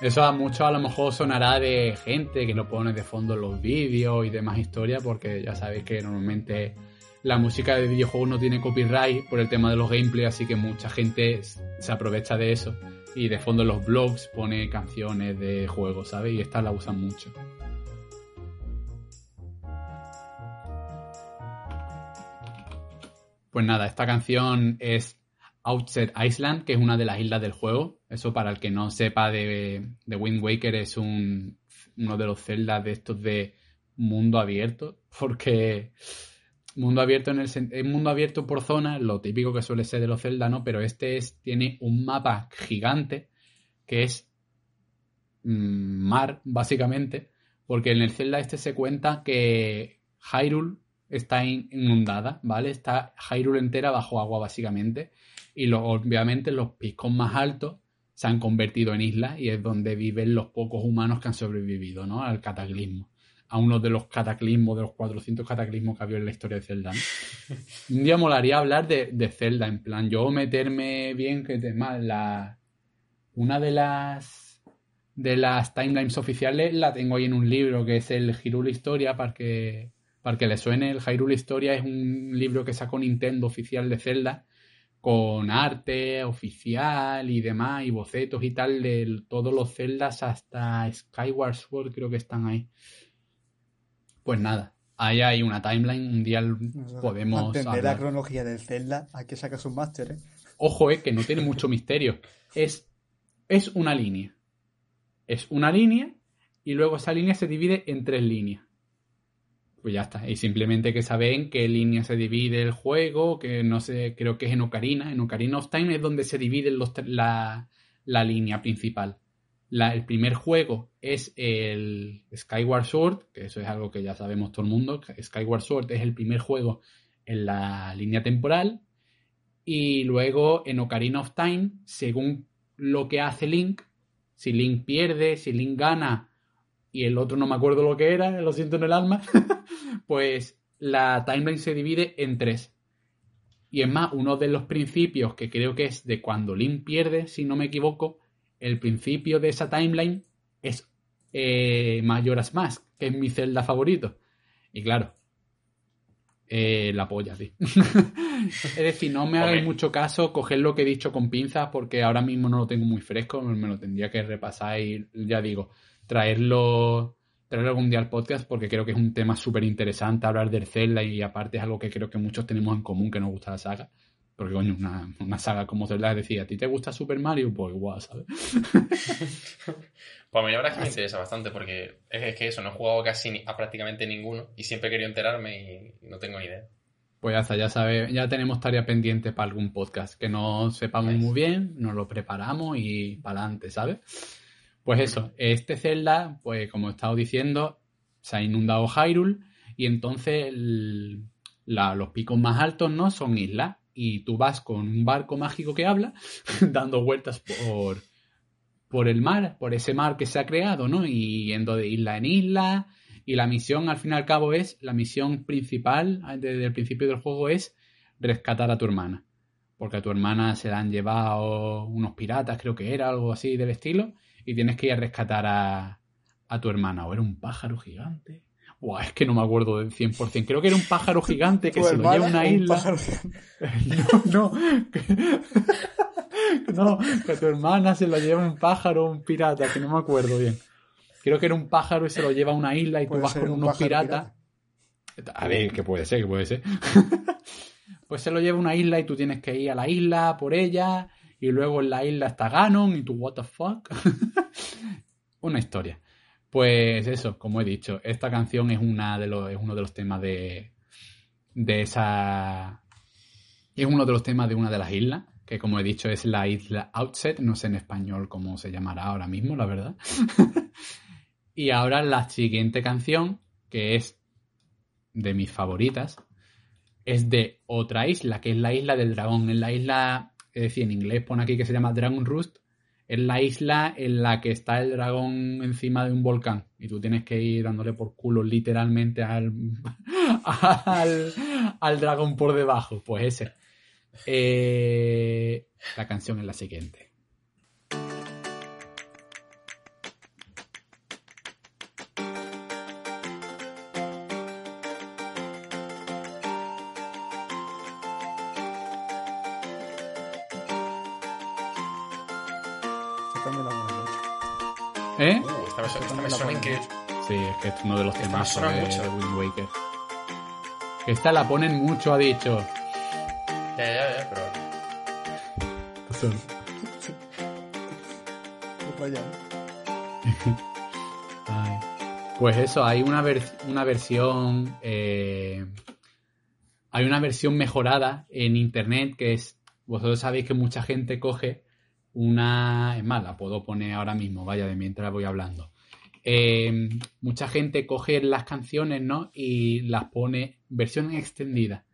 Eso a mucho a lo mejor sonará de gente que lo pone de fondo en los vídeos y demás historias, porque ya sabéis que normalmente la música de videojuegos no tiene copyright por el tema de los gameplays, así que mucha gente se aprovecha de eso y de fondo en los blogs pone canciones de juegos, ¿sabes? Y estas la usan mucho. Pues nada, esta canción es Outset Island, que es una de las islas del juego. Eso para el que no sepa de, de Wind Waker es un, uno de los celdas de estos de mundo abierto, [laughs] porque mundo abierto en el es mundo abierto por zona, lo típico que suele ser de los Zelda, ¿no? Pero este es, tiene un mapa gigante que es mm, mar, básicamente, porque en el Zelda este se cuenta que Hyrule está in- inundada, ¿vale? Está Hyrule entera bajo agua, básicamente, y obviamente los picos más altos se han convertido en islas y es donde viven los pocos humanos que han sobrevivido, ¿no? Al cataclismo. A uno de los cataclismos, de los 400 cataclismos que ha habido en la historia de Zelda. ¿no? [laughs] Un día molaría hablar de, de Zelda, en plan, yo meterme bien, que te, más, la, una de las de las timelines oficiales la tengo ahí en un libro que es el Hyrule Historia para que para que le suene el Hyrule Historia es un libro que sacó Nintendo oficial de Zelda con arte oficial y demás y bocetos y tal de todos los Zeldas hasta Skyward Sword creo que están ahí pues nada ahí hay una timeline un día podemos Entender la cronología del Zelda, hay que sacar un máster, ¿eh? Ojo, eh, que no tiene mucho misterio. Es, es una línea. Es una línea y luego esa línea se divide en tres líneas. Pues ya está. Y simplemente que saben qué línea se divide el juego, que no sé, creo que es en Ocarina. En Ocarina of Time es donde se divide los, la, la línea principal. El primer juego es el Skyward Sword, que eso es algo que ya sabemos todo el mundo. Skyward Sword es el primer juego en la línea temporal. Y luego en Ocarina of Time, según lo que hace Link, si Link pierde, si Link gana y el otro no me acuerdo lo que era, lo siento en el alma, [laughs] pues la timeline se divide en tres. Y es más, uno de los principios que creo que es de cuando Link pierde, si no me equivoco, el principio de esa timeline es eh, Majora's Mask, que es mi celda favorito. Y claro, eh, la polla, sí. [laughs] es decir, no me hagáis mucho caso, coger lo que he dicho con pinzas porque ahora mismo no lo tengo muy fresco, me lo tendría que repasar y ya digo, traerlo, traerlo algún día al podcast porque creo que es un tema súper interesante hablar del Zelda y aparte es algo que creo que muchos tenemos en común que nos gusta la saga. Porque, coño, una, una saga como Zelda decir, ¿a ti te gusta Super Mario? Pues igual, ¿sabes? [laughs] Pues a mí la verdad es que me interesa bastante porque es, es que eso, no he jugado casi ni- a prácticamente ninguno y siempre he querido enterarme y no tengo ni idea. Pues ya está, ya sabe, ya tenemos tarea pendiente para algún podcast que no sepamos muy bien, nos lo preparamos y para adelante, ¿sabes? Pues eso, este Zelda, pues como he estado diciendo, se ha inundado Hyrule y entonces los picos más altos no son islas y tú vas con un barco mágico que habla [laughs] dando vueltas por, por el mar, por ese mar que se ha creado, ¿no? Y yendo de isla en isla. Y la misión, al fin y al cabo, es la misión principal desde el principio del juego es rescatar a tu hermana. Porque a tu hermana se la han llevado unos piratas, creo que era, algo así del estilo. Y tienes que ir a rescatar a, a tu hermana. O era un pájaro gigante. Buah, es que no me acuerdo del 100%. Creo que era un pájaro gigante que se lo lleva a una un isla. pájaro- [laughs] No, no. Que, [laughs] no, que tu hermana se lo lleva un pájaro o un pirata, que no me acuerdo bien. Creo que era un pájaro y se lo lleva a una isla y tú vas con un unos piratas. A ver, que puede ser, que puede ser. [laughs] pues se lo lleva a una isla y tú tienes que ir a la isla por ella. Y luego en la isla está Ganon y tú, what the fuck. [laughs] una historia. Pues eso, como he dicho, esta canción es, una de los, es uno de los temas de, de esa... Es uno de los temas de una de las islas, que como he dicho es la isla Outset, no sé en español cómo se llamará ahora mismo, la verdad. [laughs] y ahora la siguiente canción que es de mis favoritas, es de otra isla, que es la isla del dragón. Es la isla, es decir, en inglés pone aquí que se llama Dragon Roost, es la isla en la que está el dragón encima de un volcán y tú tienes que ir dándole por culo literalmente al, [laughs] al, al dragón por debajo. Pues ese. Eh, la canción es la siguiente. Ponen increíble. Sí, es que es uno de los temas de, mucho. de Wind Waker. Que esta la ponen mucho, ha dicho. Ya, ya, ya, pero. Pues. [laughs] Ay. Pues eso, hay una, vers- una versión. eh, hay una versión mejorada en internet que es. Vosotros sabéis que mucha gente coge una. Es más, la puedo poner ahora mismo, vaya, de mientras voy hablando. Eh, mucha gente coge las canciones, ¿no? Y las pone versión extendida.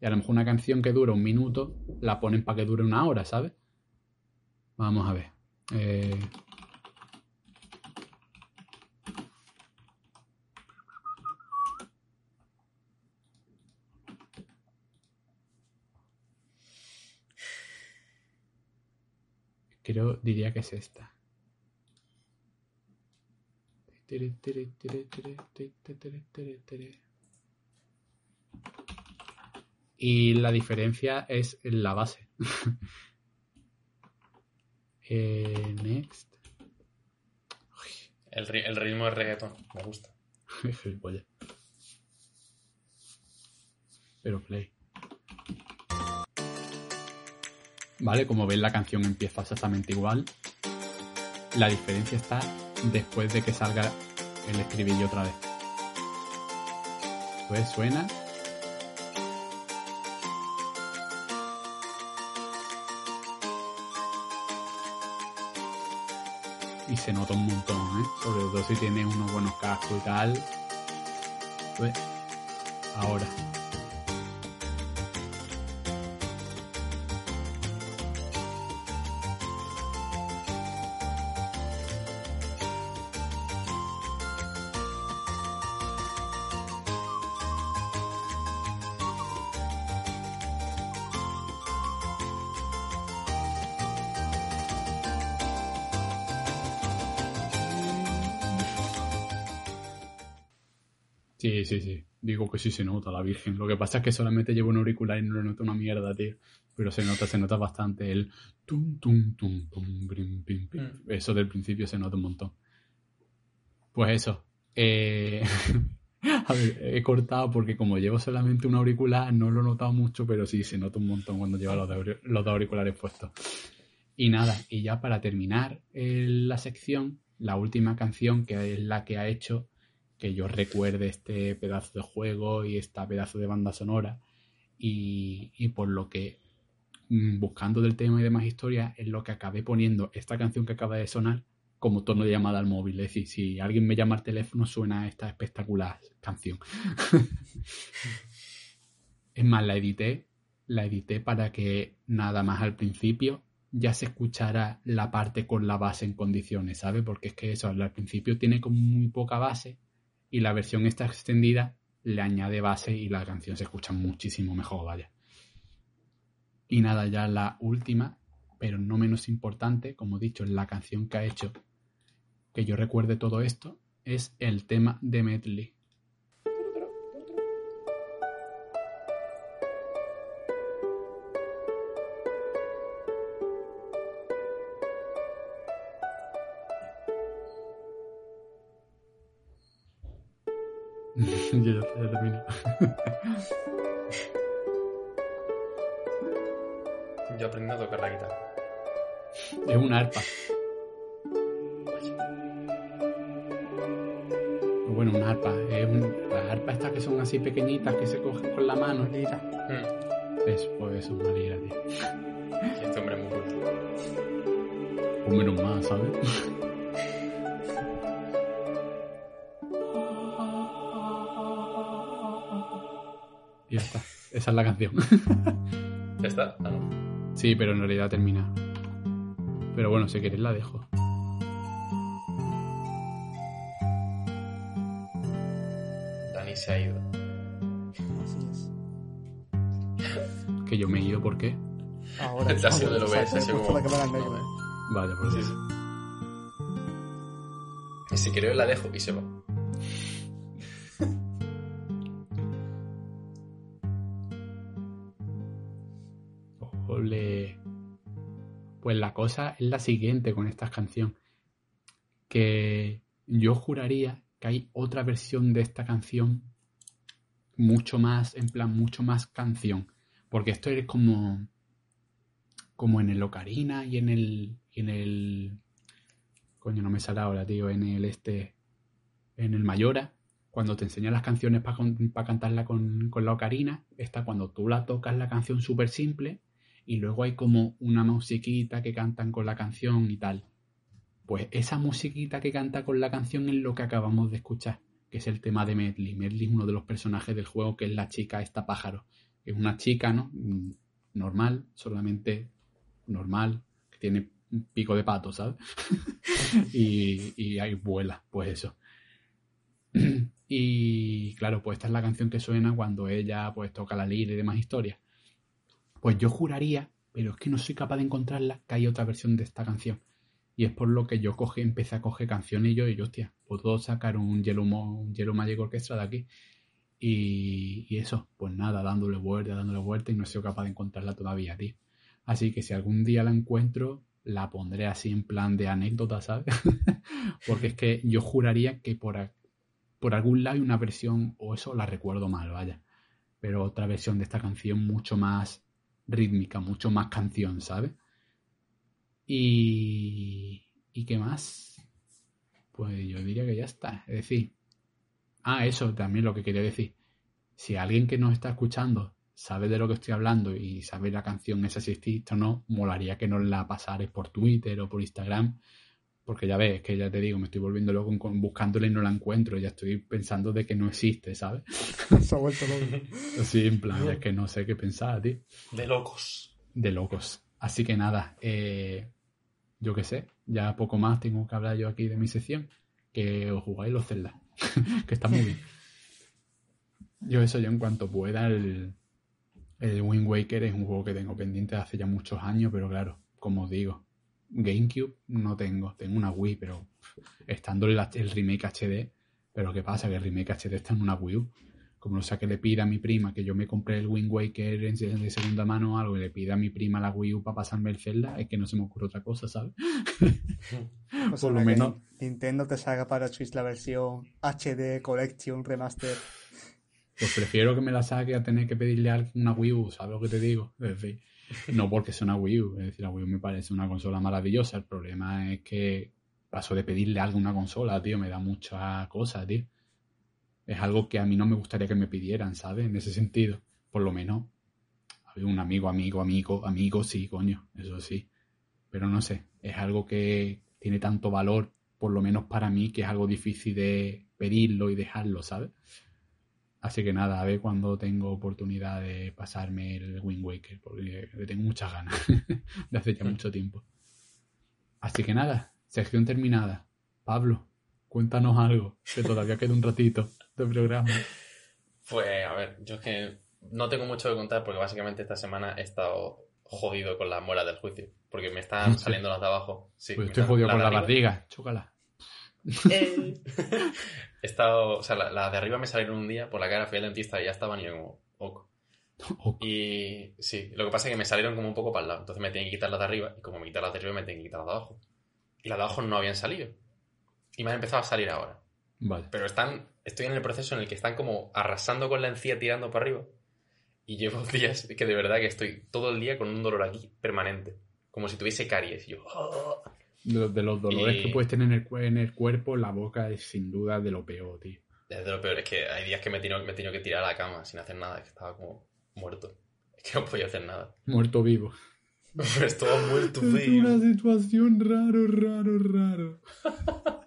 Y a lo mejor una canción que dura un minuto, la ponen para que dure una hora, ¿sabes? Vamos a ver. Eh, Creo, diría que es esta. Y la diferencia es la base. [laughs] Eh, next. El, ri- el ritmo de reggaeton, me gusta. [laughs] Pero play. Vale, como veis la canción empieza exactamente igual. La diferencia está después de que salga el estribillo otra vez. Pues suena. Y se nota un montón, ¿eh? Sobre todo si tiene unos buenos cascos y tal. Pues, ahora. Sí, sí. Digo que sí se nota la Virgen. Lo que pasa es que solamente llevo un auricular y no le noto una mierda, tío. Pero se nota, se nota bastante el tum, tum, tum, tum, brim, pim, pim. Mm. Eso del principio se nota un montón. Pues eso. Eh... [laughs] A ver, he cortado porque como llevo solamente un auricular, no lo he notado mucho, pero sí se nota un montón cuando los, auri- los dos auriculares puestos. Y nada, y ya para terminar eh, la sección, la última canción, que es la que ha hecho que yo recuerde este pedazo de juego y esta pedazo de banda sonora. Y, y por lo que, mm, buscando del tema y demás historias, es lo que acabé poniendo esta canción que acaba de sonar como tono de llamada al móvil. Es decir, si alguien me llama al teléfono, suena esta espectacular canción. [laughs] es más, la edité, la edité para que nada más al principio ya se escuchara la parte con la base en condiciones, ¿sabes? Porque es que eso, al principio tiene como muy poca base y la versión esta extendida le añade base y la canción se escucha muchísimo mejor, vaya. Y nada, ya la última, pero no menos importante, como he dicho, la canción que ha hecho que yo recuerde todo esto, es el tema de Medley. [laughs] yo ya ya termino. Yo aprendí a tocar la guitarra. Es una arpa. Bueno, una arpa. Es un- las arpas estas que son así pequeñitas que se cogen con la mano. Lira. Mm, Es, pues eso, una lira, tío. este hombre es muy culto. O menos más, ¿sabes? Esa es la canción. ¿Ya está? Ah, no. sí, pero en realidad termina. Pero bueno, si queréis la dejo. Dani se ha ido. Así es. Que yo me he ido, ¿por qué? Ahora. Te ha sido del ahora, OBS, ha sido puesto la como- cámara en medio. Joder. Vale, pues Sí. Y si quiero la dejo y se va. Cosa es la siguiente con esta canción. Que yo juraría que hay otra versión de esta canción mucho más, en plan, mucho más canción. Porque esto es como. Como en el Ocarina y en el. En el. Coño, no me sale ahora, tío. En el este. En el Mayora. Cuando te enseñan las canciones para cantarla con, con la ocarina, está cuando tú la tocas la canción súper simple y luego hay como una musiquita que cantan con la canción y tal. Pues esa musiquita que canta con la canción es lo que acabamos de escuchar, que es el tema de Medley. Medley es uno de los personajes del juego que es la chica esta pájaro. Es una chica, ¿no? Mm, Normal, solamente normal, que tiene un pico de pato, ¿sabes? [laughs] y, y ahí vuela, pues eso. [clears throat] y claro, pues esta es la canción que suena cuando ella pues toca la lira y demás historias. Pues yo juraría, pero es que no soy capaz de encontrarla, que hay otra versión de esta canción. Y es por lo que yo coge, empecé a coger canciones y yo, y yo, hostia, puedo sacar un Yellow, un Yellow Magic Orchestra de aquí. Y, eso, pues nada, dándole vuelta, dándole vuelta y no soy capaz de encontrarla todavía, tío. Así que si algún día la encuentro, la pondré así en plan de anécdota, ¿sabes? [laughs] Porque es que yo juraría que por, por algún lado hay una versión, o eso la recuerdo mal, vaya. Pero otra versión de esta canción mucho más rítmica, mucho más canción, ¿sabes? Y... ¿Y qué más? Pues yo diría que ya está. Es decir, ah, eso también lo que quería decir. Si alguien que nos está escuchando sabe de lo que estoy hablando y sabe la canción esa si existe o no, molaría que nos la pasares por Twitter o por Instagram. Porque ya ves, que ya te digo, me estoy volviendo loco buscándola y no la encuentro. Ya estoy pensando de que no existe, ¿sabes? [laughs] Se ha vuelto loco. [laughs] Así, en plan, es que no sé qué pensar, tío. De locos. De locos. Así que nada, eh, yo qué sé, ya poco más tengo que hablar yo aquí de mi sección. Que os jugáis los Zelda, [laughs] que está muy bien. Yo eso, yo en cuanto pueda, el, el Wind Waker es un juego que tengo pendiente hace ya muchos años, pero claro, como os digo, GameCube no tengo, tengo una Wii, pero estando el, el remake HD, pero ¿qué pasa? Que el remake HD está en una Wii U. Como no sé que le pida a mi prima que yo me compré el Wind Waker en- de segunda mano o algo y le pida a mi prima la Wii U para pasarme el Zelda, es que no se me ocurre otra cosa, ¿sabes? [laughs] O sea, Por lo menos- Nintendo te salga para Switch la versión HD Collection Remaster. Pues prefiero que me la saque a tener que pedirle a alguien una Wii U, ¿sabes lo que te digo? Es decir, no porque sea una Wii U, es decir, la Wii U me parece una consola maravillosa, el problema es que paso de pedirle a alguien una consola, tío, me da mucha cosa, tío. Es algo que a mí no me gustaría que me pidieran, ¿sabes? En ese sentido, por lo menos, a ver, un amigo, amigo, amigo, amigo, sí, coño, eso sí. Pero no sé, es algo que tiene tanto valor, por lo menos para mí, que es algo difícil de pedirlo y dejarlo, ¿sabes? Así que nada, a ver cuando tengo oportunidad de pasarme el Wind Waker, porque le tengo muchas ganas [laughs] de hace ya mucho tiempo. Así que nada, sección terminada. Pablo, cuéntanos algo, que todavía queda un ratito de programa. Pues a ver, yo es que no tengo mucho que contar porque básicamente esta semana he estado jodido con la muela del juicio. Porque me están [laughs] saliendo las de abajo. Sí, Pues estoy jodido las con la barriga, He estado, o sea, la- las de arriba me salieron un día por la cara, fui al dentista y ya estaban y yo como, ok. [laughs] Ok. Y sí, lo que pasa es que me salieron como un poco para el lado. Entonces me tienen que quitar las de arriba. Y como me quitan las de arriba, me tienen que quitar las de abajo. Y las de abajo no habían salido. Y me han empezado a salir ahora. Vale. Pero están, estoy en el proceso en el que están como arrasando con la encía tirando para arriba. Y llevo [laughs] días que de verdad que estoy todo el día con un dolor aquí permanente. Como si tuviese caries. Y yo, "Oh". De, los- de los dolores Y- que puedes tener en el, cue- en el cuerpo, la boca es sin duda de lo peor, tío. Desde lo peor es que hay días que me he tenido, me he tenido que tirar a la cama sin hacer nada. Es que estaba como muerto. Es que no podía hacer nada. Muerto vivo. [laughs] Estaba muerto, Es tío. una situación raro, raro, raro. [laughs]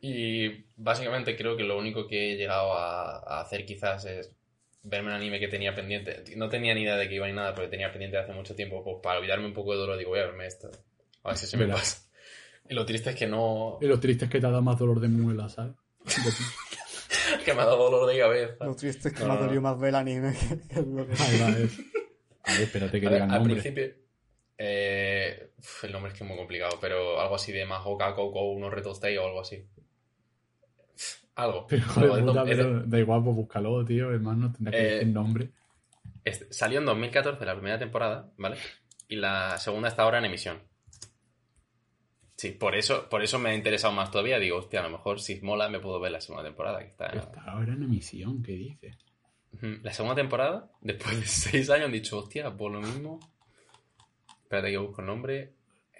Y básicamente creo que lo único que he llegado a, a hacer quizás es verme un anime que tenía pendiente. No tenía ni idea de que iba ni nada, porque tenía pendiente hace mucho tiempo. Pues para olvidarme un poco de dolor, digo, voy a verme esto. A ver si se me Verás. pasa. Y lo triste es que no. Y lo triste es que te ha dado más dolor de muela, ¿sabes? [laughs] que me ha dado dolor de cabeza. Lo triste es que No, me ha no. dolido más ver el anime que es. A ver, espérate que A ver, el al nombre. principio. eh, el nombre es que es muy complicado, pero algo así de Mahoka Koukou, uno Retostei o algo así. Algo. [laughs] Pero, Algo joder, de- puta, es de- pero da igual, pues búscalo, tío, hermano. Tendrá que Eh, decir nombre. Este- salió en 2014 la primera temporada, ¿vale? Y la segunda está ahora en emisión. Sí, por eso, por eso me ha interesado más todavía. Digo, hostia, a lo mejor si mola me puedo ver la segunda temporada. Que está... Está ahora en emisión, ¿qué dices? La segunda temporada, [laughs] después de seis años, han dicho, hostia, por lo mismo. Espérate que busco el nombre.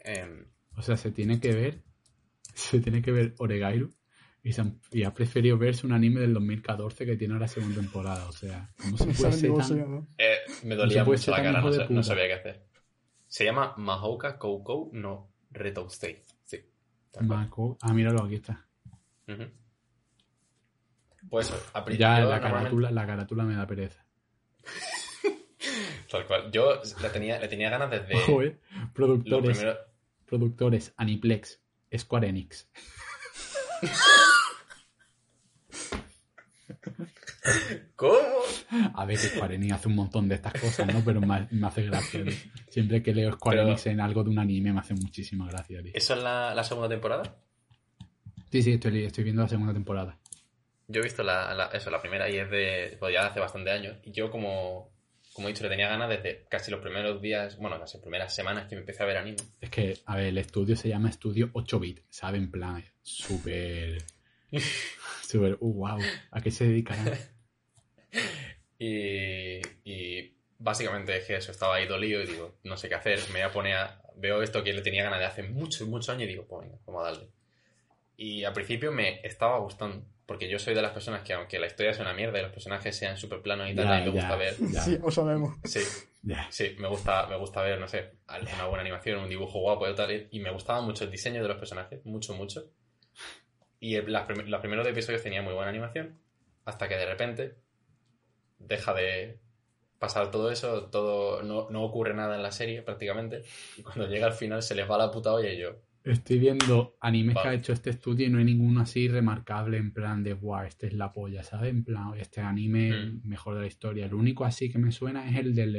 Em, O sea, se tiene que ver. Se tiene que ver Oregairu. Y, se han- y ha preferido verse un anime del 2014 que tiene ahora segunda temporada. O sea, [laughs] ¿cómo se No puede ser se tan- eh, me dolía se mucho la cara, no, sabía qué hacer. Se llama Mahoka Koukou no Retoustei. Sí. Mako- Ah, míralo, aquí está. Ujú. Pues eso, a Ya la carátula, la carátula me da pereza. [laughs] Tal cual. Yo le tenía, le tenía ganas desde [laughs] Ojo, eh. Productores, primero. productores, Aniplex, Square Enix. [laughs] ¿Cómo? A ver, que Square Enix hace un montón de estas cosas, ¿no? Pero me, me hace gracia. tío. Siempre que leo Square Pero- Enix en algo de un anime me hace muchísima gracia, tío. ¿Eso es la, la segunda temporada? Sí, sí, estoy, estoy viendo la segunda temporada. Yo he visto la, la- eso, la primera y es de. Pues ya hace bastante años. Y yo, como, como he dicho, le tenía ganas desde casi los primeros días, bueno, las primeras semanas que me empecé a ver anime. Es que, a ver, el estudio se llama Estudio 8-bit, ¿sabes? En plan, súper... [laughs] Súper, uh, wow. ¿A qué se dedicarán? [laughs] Y, y básicamente es que eso, estaba ahí dolido y digo, no sé qué hacer, me voy a poner a... Veo esto que le tenía ganas de hace muchos, muchos años y digo, pues venga, vamos a darle. Y al principio me estaba gustando, porque yo soy de las personas que aunque la historia sea una mierda y los personajes sean súper planos y tal, a mí me ya. gusta ver... [laughs] Ya. Sí, lo sabemos. Sí, sí, me gusta, me gusta ver, no sé, una buena animación, un dibujo guapo y tal. Y me gustaba mucho el diseño de los personajes, mucho, mucho. Y el- las prim- los primeros episodios tenían muy buena animación, hasta que de repente deja de pasar todo eso, todo no, no ocurre nada en la serie prácticamente. Y cuando llega al final se les va la puta olla y yo. Estoy viendo animes que ha hecho este estudio y no hay ninguno así remarcable en plan de, wow, este es la polla, ¿sabes? En plan, este anime Mm. mejor de la historia. El único así que me suena es el del,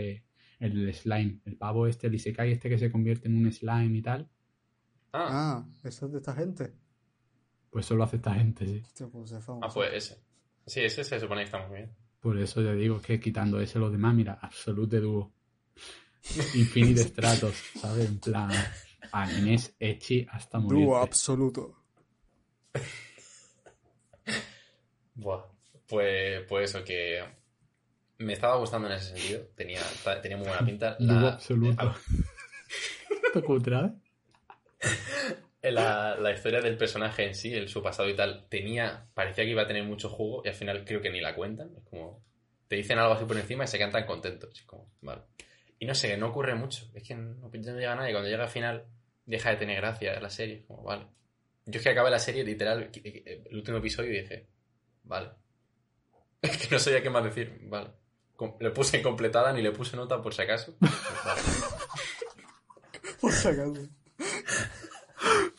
el del slime. El pavo este, el Isekai este que se convierte en un slime y tal. Ah, Ah, eso es de esta gente. Pues eso lo hace esta gente, sí. Hostia, pues es famoso. ah, pues ese. Sí, ese se supone que está muy bien. Por eso ya digo que quitando ese los demás, mira, Absolute Duo. [laughs] Infinite Stratos, ¿sabes? En plan, animes echi hasta morir. Dúo absoluto. [laughs] Buah. Pues, pues eso, que me estaba gustando en ese sentido. Tenía, tenía muy buena pinta. [laughs] La, absoluto. ¿Tocó otra vez? La, la historia del personaje en sí, el, su pasado y tal, tenía, parecía que iba a tener mucho jugo y al final creo que ni la cuentan. Es como, te dicen algo así por encima y se quedan tan contentos. Es como, vale. Y no sé, no ocurre mucho. Es que no, no llega nada y cuando llega al final deja de tener gracia la serie. Como, vale. Yo es que acabé la serie, literal, el último episodio y dije, vale. [laughs] Es que no sabía qué más decir, vale. Le puse completada ni le puse nota por si acaso. Vale. [laughs] Por si acaso.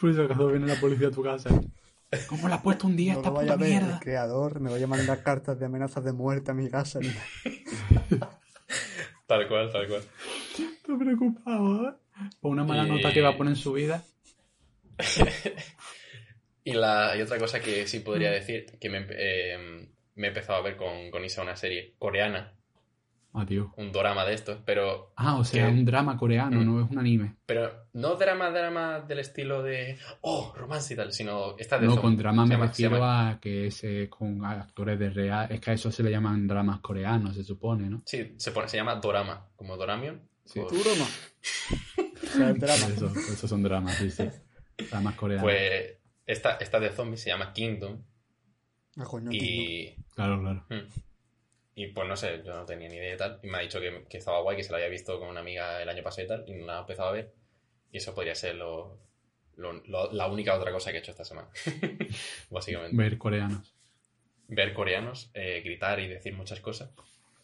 Pues si acaso viene la policía a tu casa. ¿Cómo le has puesto un día No esta puta el mierda? creador, me vaya a mandar cartas de amenazas de muerte a mi casa. [laughs] Tal cual, tal cual. Estoy preocupado, ¿eh? Por una mala Y- nota que va a poner en su vida. [laughs] Y, la, y otra cosa que sí podría decir, que me, eh, me he empezado a ver con, con Isa una serie coreana, Ah, tío. un drama de estos, pero, Ah, o sea, ¿Qué? un drama coreano, Mm. no es un anime. pero no drama, drama del estilo de, oh, romance y tal, sino esta de No, con drama Se me llama- refiero llama- a que es eh, con actores de real. Es que a eso se le llaman dramas coreanos, se supone, ¿no? Sí, se, pone, se llama dorama, como Doramion. Sí. [laughs] Sea, el drama. Eso, esos son dramas, sí, sí. Dramas coreanos. Pues esta, esta de zombies se llama Kingdom Ah, coño, y, Claro, claro. Hmm. Y pues no sé, yo no tenía ni idea y tal. Y me ha dicho que, que estaba guay, que se lo había visto con una amiga el año pasado y tal. Y no la ha empezado a ver. Y eso podría ser lo, lo- lo- la única otra cosa que he hecho esta semana. [laughs] Básicamente. Ver coreanos. ver coreanos, eh, gritar y decir muchas cosas.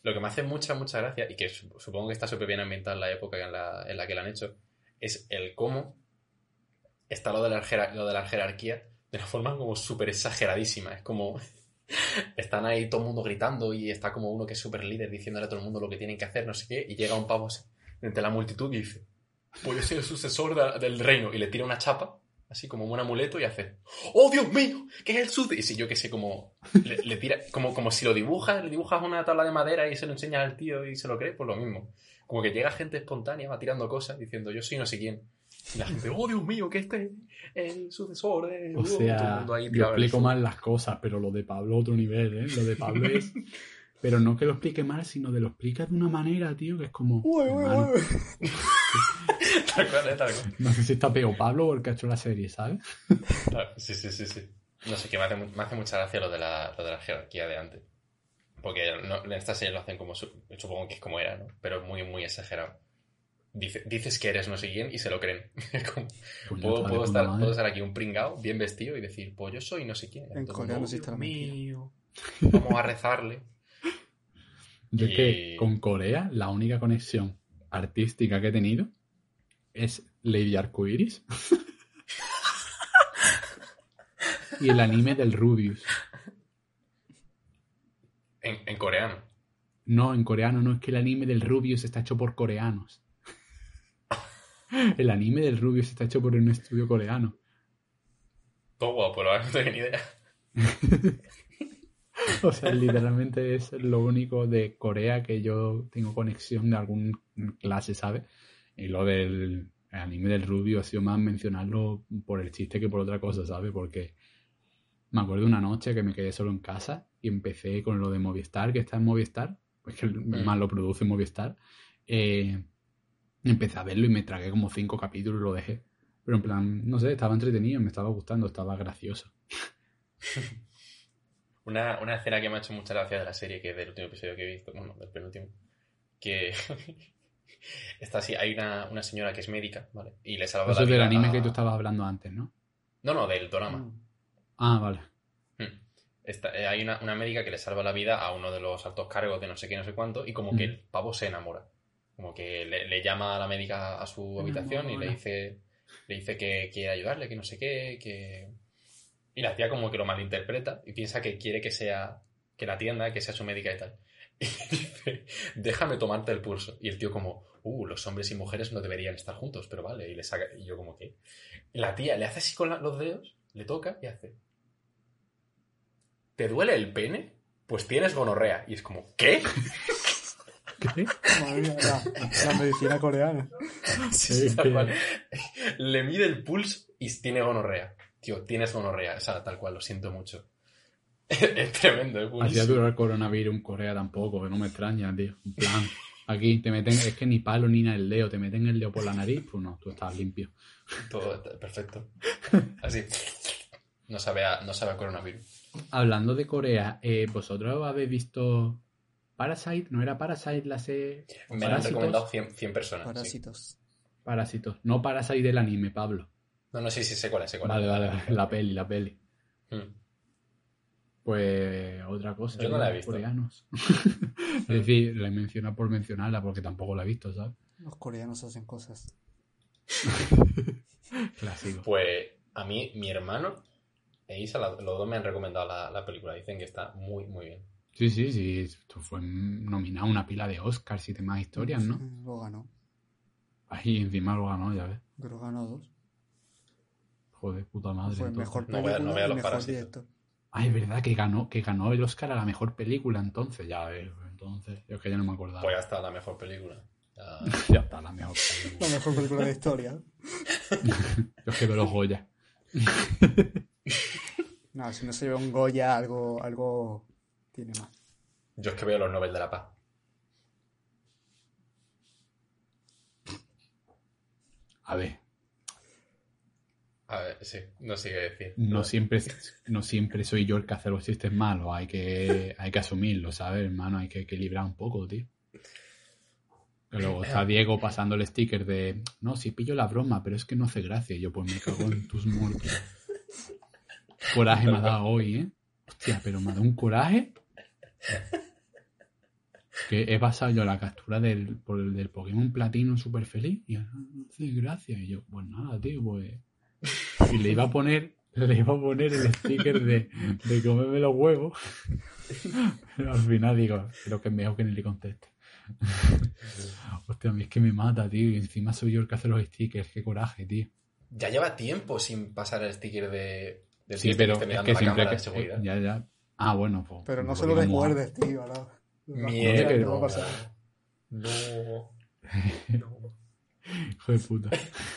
Lo que me hace mucha, mucha gracia, y que su- supongo que está súper bien ambientada en la época en la, en la que la han hecho, es el cómo está lo de la, lo de la jerarquía de una forma como súper exageradísima. Es como... Están ahí todo el mundo gritando y está como uno que es súper líder diciéndole a todo el mundo lo que tienen que hacer, no sé qué, y llega un pavo entre la multitud y dice, pues yo soy el sucesor de- del reino, y le tira una chapa, así como un amuleto, y hace, ¡Oh, Dios mío! ¿Qué es el sucesor? Y si yo que sé, como le, le tira, como, como si lo dibujas, le dibujas una tabla de madera y se lo enseñas al tío y se lo cree, pues lo mismo. Como que llega gente espontánea, va tirando cosas, diciendo yo soy no sé quién. Y la gente, oh Dios mío, que este es el sucesor de. O uh", todo el sea, mundo ahí yo explico mal las cosas, pero lo de Pablo otro nivel, ¿eh? Lo de Pablo es... [laughs] Pero no que lo explique mal, sino de lo explica de una manera, tío, que es como... Uy, uy, uy. [laughs] Tal cual, tal cual. No sé si está peor Pablo o el que ha hecho la serie, ¿sabes? Sí, sí, sí, sí. No sé, que me hace, me hace mucha gracia lo de, la, lo de la jerarquía de antes. Porque no- en esta serie lo hacen como, su- supongo que es como era, ¿no? Pero muy, muy exagerado. Dice- dices que eres no sé quién y se lo creen. [laughs] Como, puedo, puedo estar, puedo estar aquí un pringao, bien vestido y decir, pues yo soy no sé quién. En coreano mundo, sí "Oh, está la Dios mentira". mío, [laughs] Vamos a rezarle. Yo es que con Corea la única conexión artística que he tenido es Lady Arcoiris [laughs] y el anime del Rubius. En, en coreano. No, en coreano no, es que el anime del Rubius está hecho por coreanos. [laughs] El anime del Rubius está hecho por un estudio coreano. Todo guapo, la verdad no tengo ni idea. [laughs] O sea, literalmente es lo único de Corea que yo tengo conexión de alguna clase, ¿sabes? Y lo del anime del Rubio ha sido más mencionarlo por el chiste que por otra cosa, ¿sabes? Porque me acuerdo una noche que me quedé solo en casa y empecé con lo de Movistar, que está en Movistar, pues que más lo produce Movistar. Eh, empecé a verlo y me tragué como cinco capítulos y lo dejé. Pero en plan, no sé, estaba entretenido, me estaba gustando, estaba gracioso. [laughs] Una, una escena que me ha hecho mucha gracia de la serie, que es del último episodio que he visto, bueno, del penúltimo, que [laughs] está así, hay una, una señora que es médica, ¿vale? Y le salva Eso la es del vida anime a- que tú estabas hablando antes, ¿no? No, no, del drama. Mm. Ah, vale. Hmm. Está- eh, hay una, una médica que le salva la vida a uno de los altos cargos de no sé qué, no sé cuánto, y como que el pavo se enamora. Como que le, le llama a la médica a su habitación y le dice, le dice que quiere ayudarle, que no sé qué, que... Y la tía como que lo malinterpreta y piensa que quiere que sea, que la atienda, que sea su médica y tal. [laughs] Y dice, déjame tomarte el pulso. Y el tío como, uh, los hombres y mujeres no deberían estar juntos, pero vale. Y le saca, y yo como que... La tía le hace así con la- los dedos, le toca y hace... ¿Te duele el pene? Pues tienes gonorrea. Y es como, ¿qué? ¿Qué? [laughs] Madre mía, la, la medicina coreana. Sí, sí. [laughs] Le mide el pulso y tiene gonorrea. Tío, tienes gonorrea. O sea, tal cual, lo siento mucho. [laughs] es tremendo, es Hacía buenísimo. durar el coronavirus en Corea tampoco, que no me extraña, tío. En plan, aquí te meten, es que ni palo ni nada el dedo, te meten el dedo por la nariz, pues no, tú estás limpio. Todo está perfecto. Así. No sabe a, no sabe a coronavirus. Hablando de Corea, eh, ¿vosotros habéis visto Parasite? ¿No era Parasite la serie? Me han recomendado 100, 100 personas. sí. Parásitos. Parásitos. No Parasite del anime, Pablo. No, no, sí, sí, sé cuál es, sé cuál Vale, es. vale, vale, la peli, la peli. Mm. Pues otra cosa. Yo no la he visto. Coreanos. [laughs] es decir, la he mencionado por mencionarla porque tampoco la he visto, ¿sabes? Los coreanos hacen cosas. [laughs] Clásico. Pues a mí, mi hermano e Isa, la- los dos me han recomendado la, la película. Dicen que está muy, muy bien. Sí, sí, sí. Esto fue nominado a una pila de Oscars y demás historias, ¿no? Sí, Lo ganó. Ahí encima lo ganó, ya ves. Creo que ganó dos. Joder, puta madre. Fue entonces. mejor No película no vea y los mejor parásitos. director. Ah, es verdad que ganó, que ganó el Oscar a la mejor película entonces, ya ves. Entonces, yo es que ya no me acordaba. Pues ya está la mejor película. Ya- [laughs] ya está, la mejor La película. mejor película de historia. [laughs] yo es que veo los Goya. [laughs] No, si no se ve un Goya, algo, algo tiene más. Yo es que veo los Nobel de la Paz. A ver, A ver, sí, no sé qué decir. no siempre, no siempre soy yo el que hace los chistes malos. Hay que, hay que asumirlo, ¿sabes, hermano? Hay que equilibrar un poco, tío. Que luego está Diego pasando el sticker de, no, si pillo la broma, pero es que no hace gracia. Y yo, pues me cago en tus muertos. Coraje me ha dado hoy, ¿eh? Hostia, pero me ha dado un coraje. Que he pasado yo la captura del, por el del Pokémon Platino súper feliz. Y "Ah, no hace gracia. Y yo, pues nada, tío, pues. Y le iba a poner, le iba a poner el sticker de, de comerme los huevos. Pero al final digo, creo que es mejor que ni le conteste. Hostia, a mí es que me mata, tío. Y encima soy yo el que hace los stickers. Qué coraje, tío. Ya lleva tiempo sin pasar el sticker de, del Sí, pero este es que siempre que. seguridad. Ya, ya. Ah, bueno, pues. Pero no pues se lo recuerdes, tío. Mierda. que no va a pasar. No. No. Hijo [laughs] de puta.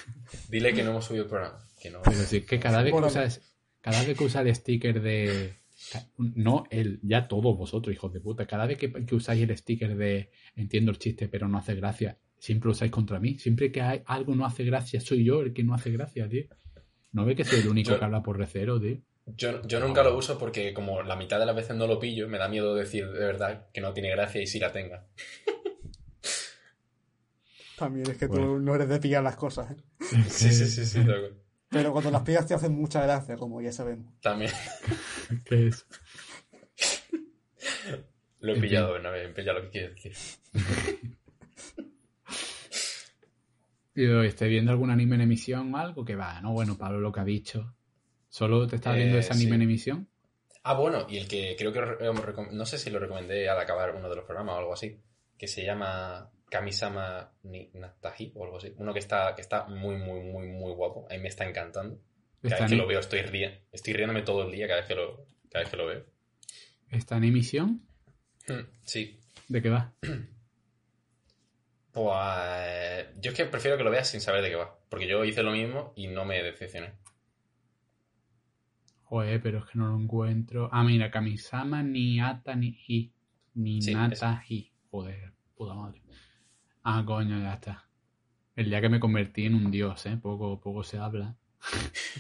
[laughs] Dile que no hemos subido el programa. Que no. Pero sí, es que cada vez que usas, cada vez que usa el sticker de. No él, ya todos vosotros, hijos de puta. Cada vez que, que usáis el sticker de entiendo el chiste, pero no hace gracia, siempre lo usáis contra mí. Siempre que hay, algo no hace gracia, soy yo el que no hace gracia, tío. ¿No ve que soy el único Yo- que habla por recero, tío? Yo, yo nunca lo uso porque como la mitad de las veces no lo pillo, me da miedo decir de verdad que no tiene gracia y si la tenga. [laughs] También es que Bueno. tú no eres de pillar las cosas. ¿eh? [laughs] Sí, sí, sí, sí, loco. Pero cuando las pillas te hacen mucha gracia, como ya sabemos. También [laughs] ¿Qué es? lo he pillado una vez, he pillado lo que quiere decir. Yo, ¿Esté viendo algún anime en emisión o algo? Que va, ¿no? Bueno, Pablo lo que ha dicho. ¿Solo te estás viendo Eh, ese anime sí. en emisión? Ah, bueno, y el que creo que no sé si lo recomendé al acabar uno de los programas o algo así, que se llama Kamisama ni Natahi o algo así. Uno que está, que está muy, muy, muy, muy guapo. A mí me está encantando. Cada ¿Está vez que en, lo veo estoy riendo. Estoy riéndome todo el día cada vez que lo, cada vez que lo veo. ¿Está en emisión? Hmm, Sí. ¿De qué va? Pues yo es que prefiero que lo veas sin saber de qué va. Porque yo hice lo mismo y no me decepcioné. Joder, pero es que no lo encuentro. Ah, mira, Kamisama ni Ata ni Hi. Ni Sí, Nata Hi. Joder, puta madre. Ah, coño, ya está. El día que me convertí en un dios, ¿eh? Poco, poco se habla. [laughs]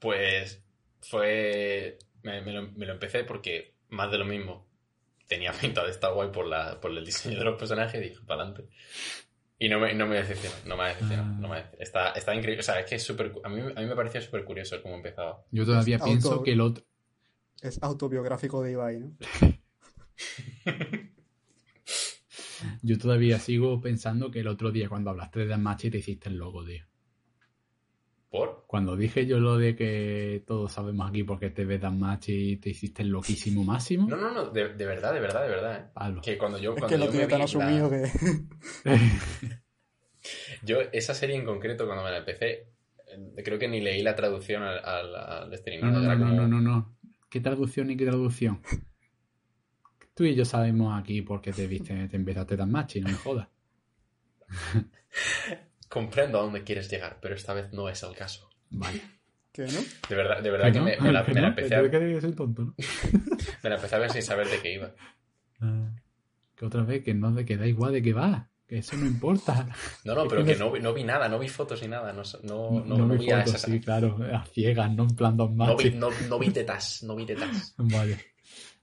Pues fue. Me, me lo, me lo empecé porque más de lo mismo. Tenía pinta de estar guay por, la, por el diseño de los personajes y dije, para adelante. Y no me, no me decepcionó, no me ha decepcionado. Ah. No me ha- está, está increíble. O sea, es que es súper. A mí, a mí me pareció súper curioso el cómo empezaba. Yo todavía Es pienso auto- que el otro. Es autobiográfico de Ibai, ¿no? [laughs] Yo todavía sigo pensando que el otro día cuando hablaste de Danmachi te hiciste el loco, tío. ¿Por? Cuando dije yo lo de que todos sabemos aquí porque te ves Danmachi te hiciste el loquísimo máximo. No, no, no, de, de verdad, de verdad, de verdad. ¿eh? Que cuando yo. Es Cuando que lo yo tiene me tan asumido la- que... [laughs] Yo, esa serie en concreto, cuando me la empecé, eh, creo que ni leí la traducción al, al, al ni No, no, no, no, como- no, no, no. ¿Qué traducción ni qué traducción? Tú y yo sabemos aquí por qué te viste, te empezaste tan machi, no me jodas. [laughs] Comprendo a dónde quieres llegar, pero esta vez no es el caso. Vale. ¿Qué, no? De verdad, de verdad que, no? me, me la, ¿Que me la no? empecé a, que soy tonto, ¿no? [laughs] me la empecé a ver sin saber de qué iba. Ah, que otra vez, que no, de que da igual de qué va. Que eso no importa. No, no, pero que que no- no, vi- vi nada, no vi fotos ni nada. No, no, no, No, no me vi a fotos, esas- sí, claro. A ciegas, no en plan dos no vi, no, no vi tetas, no vi tetas. [laughs] Vale.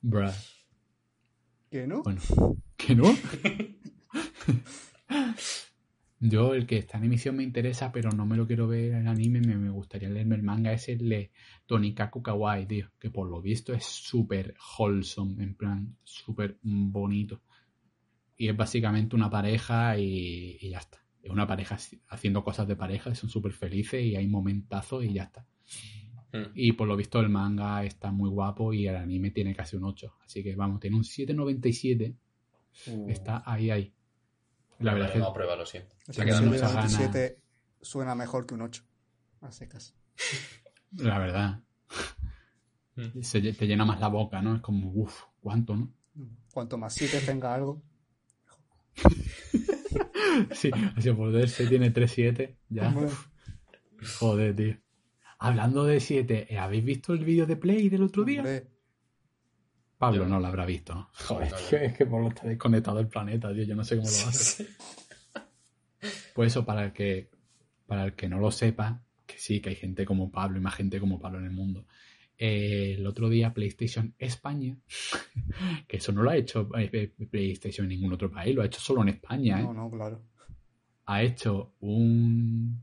Bruh. ¿Qué, no? Bueno, ¿que no? [laughs] Yo, el que está en emisión me interesa, pero no me lo quiero ver en anime. Me, me gustaría leerme el manga. Es el de Tonikaku Kawaii, tío. Que por lo visto es súper wholesome, en plan, súper bonito. Y es básicamente una pareja y, y ya está. Es una pareja haci- haciendo cosas de pareja, son súper felices y hay momentazos y ya está. Mm. Y por lo visto el manga está muy guapo y el anime tiene casi un 8. Así que vamos, tiene un 7.97. Está ahí, ahí. La verdad es no que aprueba, lo siento. O Se sea, ha que gana. 97 suena mejor que un 8. A secas. La verdad. Mm. Se, te llena más la boca, ¿no? Es como, uff, ¿cuánto, no? Cuanto más 7 tenga algo. [laughs] Sí, así por ver se tiene 3-7. Ya. Hombre, Joder, tío. Hablando de 7, ¿habéis visto el vídeo de Play del otro día? Pablo Yo- no lo habrá visto, ¿no? Joder, No, no. tío, es que Pablo está desconectado del planeta, tío. Yo no sé cómo lo hace. [laughs] Pues eso, para el que, para el que no lo sepa, que sí, que hay gente como Pablo y más gente como Pablo en el mundo, eh, el otro día PlayStation España, [laughs] que eso no lo ha hecho eh, PlayStation en ningún otro país, lo ha hecho solo en España, ¿eh? No, no, claro. ha hecho un,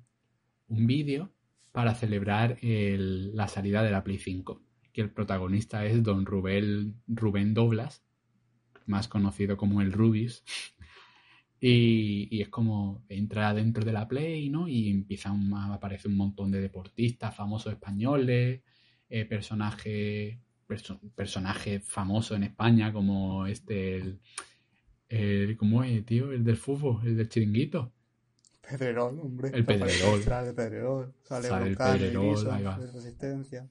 un vídeo para celebrar el- la salida de la Play 5. Que el protagonista es don Rubén, Rubén Doblas, más conocido como el Rubius. Y, y es como entra dentro de la Play, ¿no? Y empieza un, a aparecer un montón de deportistas famosos españoles, eh, personajes perso- personajes famosos en España, como este, el, el- ¿cómo es, tío? El del fútbol, el del chiringuito. Pedrerol, hombre. El Pedrerol. Sale el Pedrerol. Sale, Sale el Pedrerol, Iriso, ahí va. de Resistencia.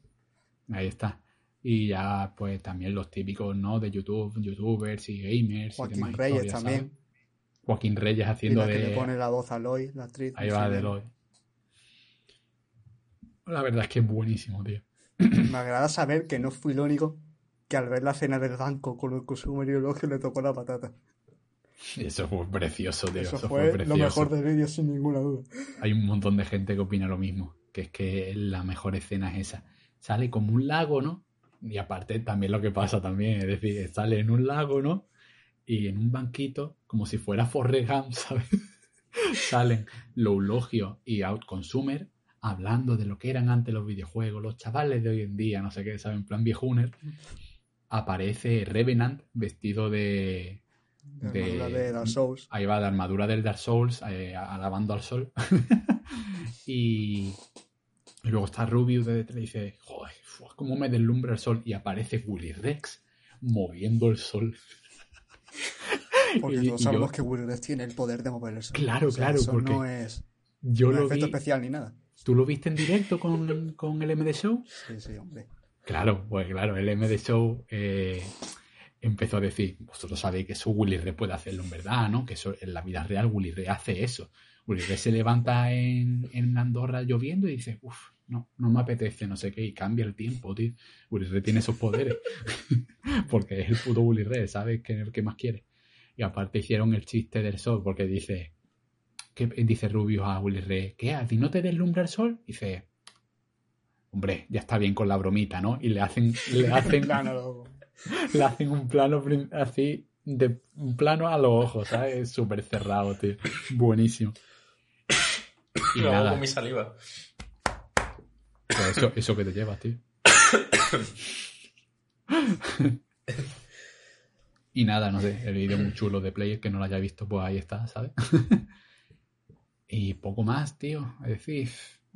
Ahí está. Y ya, pues también los típicos, ¿no? De YouTube, youtubers y gamers y Joaquín demás Reyes también. ¿sabes? Joaquín Reyes Y haciendo la que de. le pone la voz a Loy, la actriz. Ahí no va de. Eloy. La verdad es que es buenísimo, tío. Me agrada saber que no fui el único que al ver la cena del banco con el consumo ideológico le tocó la patata. Eso fue precioso, tío. Eso, Eso, fue, precioso. lo mejor del vídeo sin ninguna duda. Hay un montón de gente que opina lo mismo. Que es que la mejor escena es esa. Sale como un lago, ¿no? Y aparte también lo que pasa también. Es decir, sale en un lago, ¿no? Y en un banquito, como si fuera Forrest Gump, [laughs] ¿sabes? Salen Loulogio y Outconsumer hablando de lo que eran antes los videojuegos, los chavales de hoy en día, no sé qué, ¿saben? En plan viejuner. Aparece Revenant vestido de, De De- armadura de Dark Souls. Ahí va la armadura del Dark Souls, eh, alabando al sol. [laughs] y, y luego está Rubius de detrás y dice, joder, cómo me deslumbra el sol. Y aparece Willy Rex moviendo el sol. [laughs] Porque Y- todos y sabemos yo- que Will Rex tiene el poder de mover el sol. Claro, O sea, claro, eso porque no es Yo un lo efecto vi. especial ni nada. ¿Tú lo viste en directo con, con el MD Show? Sí, sí, hombre. Claro, pues claro, el MD Show eh, empezó a decir, vosotros sabéis que eso Willy Rex puede hacerlo en verdad, ¿no? Que eso en la vida real Willy Rex hace eso. Willy Rex se levanta en, en Andorra lloviendo y dice, uff, no, no me apetece, no sé qué, y cambia el tiempo, tío. Willy Rex tiene esos poderes. [laughs] porque es el puto Willy Rex, ¿sabes? Que es el que más quiere. Y aparte hicieron el chiste del sol, porque dice, ¿qué, dice Rubio a Willy Rex, ¿qué? ¿A ti no te deslumbra el sol? Dice, hombre, ya está bien con la bromita, ¿no? Y le hacen, le hacen, [laughs] le hacen un plano así, de un plano a los ojos, ¿sabes? Súper cerrado, tío. Buenísimo. [coughs] Y Lo hago con mi saliva. Eso, eso que te llevas, tío. y nada, no sé, el vídeo muy chulo de Player que no lo haya visto, pues ahí está, ¿sabes? y poco más, tío. Es decir,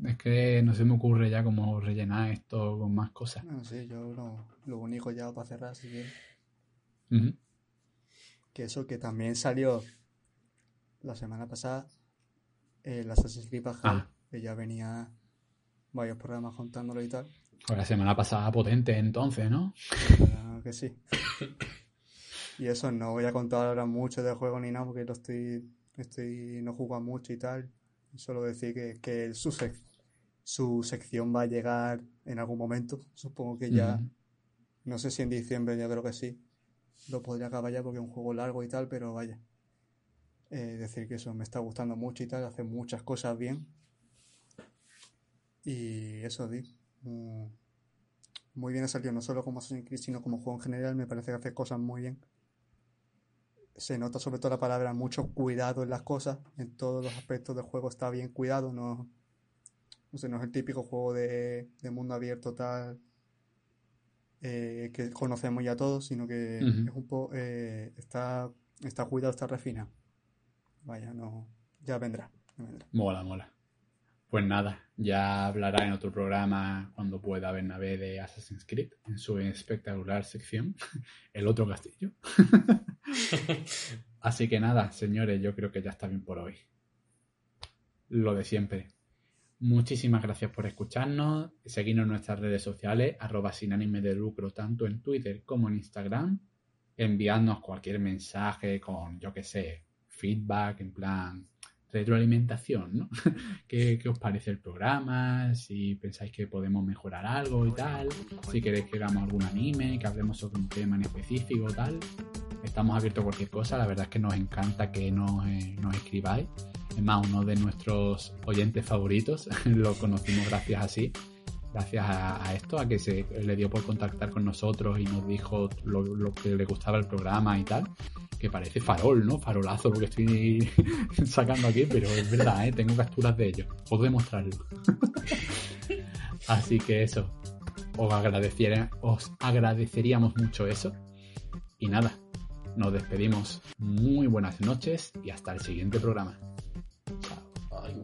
es que no se me ocurre ya cómo rellenar esto con más cosas. Bueno, sí, yo lo, lo único ya para cerrar, si quieres, Ujú. que eso que también salió la semana pasada, el Assassin's Creed Valhalla, Ah. que ya venía varios programas contándolo y tal. Pues la semana pasada potente entonces, ¿no? Claro que sí. Y eso, no voy a contar ahora mucho del juego ni nada porque lo estoy, estoy no juego mucho y tal. Solo decir que, que su, sec- su sección va a llegar en algún momento. Supongo que ya, no sé si en diciembre, yo creo que sí. Lo podría acabar ya porque es un juego largo y tal, pero vaya. Eh, decir que eso me está gustando mucho y tal, hace muchas cosas bien. Y eso, di. mm, Muy bien ha salido, no solo como Assassin's Creed, sino como juego en general. Me parece que hace cosas muy bien. Se nota sobre todo la palabra mucho cuidado en las cosas. En todos los aspectos del juego está bien cuidado. No, no sé, no es el típico juego de, de mundo abierto tal eh, que conocemos ya todos, sino que es un poco está, está cuidado, está refinado. Vaya, no, ya vendrá, ya vendrá. Mola, mola. Pues nada, ya hablará en otro programa cuando pueda Bernabé de Assassin's Creed en su espectacular sección, [laughs] El otro castillo. [laughs] Así que nada, señores, yo creo que ya está bien por hoy. Lo de siempre. Muchísimas gracias por escucharnos. Seguidnos en nuestras redes sociales, arroba sin ánime de lucro, tanto en Twitter como en Instagram. Enviadnos cualquier mensaje con, yo que sé, feedback, en plan retroalimentación, ¿no? [laughs] ¿Qué, qué os parece el programa? Si pensáis que podemos mejorar algo y tal. Si queréis que hagamos algún anime, que hablemos sobre un tema en específico tal. Estamos abiertos a cualquier cosa. La verdad es que nos encanta que nos, eh, nos escribáis. Es más, uno de nuestros oyentes favoritos [laughs] lo conocimos gracias así. Gracias a, esto, a que se le dio por contactar con nosotros y nos dijo lo, que le gustaba el programa y tal, que parece farol, ¿no? Farolazo lo que estoy [laughs] sacando aquí, pero es verdad, ¿eh? Tengo capturas de ello, puedo demostrarlo. Así que eso, os, os agradeceríamos mucho eso. Y nada, nos despedimos. Muy buenas noches y hasta el siguiente programa. Chao. Ay,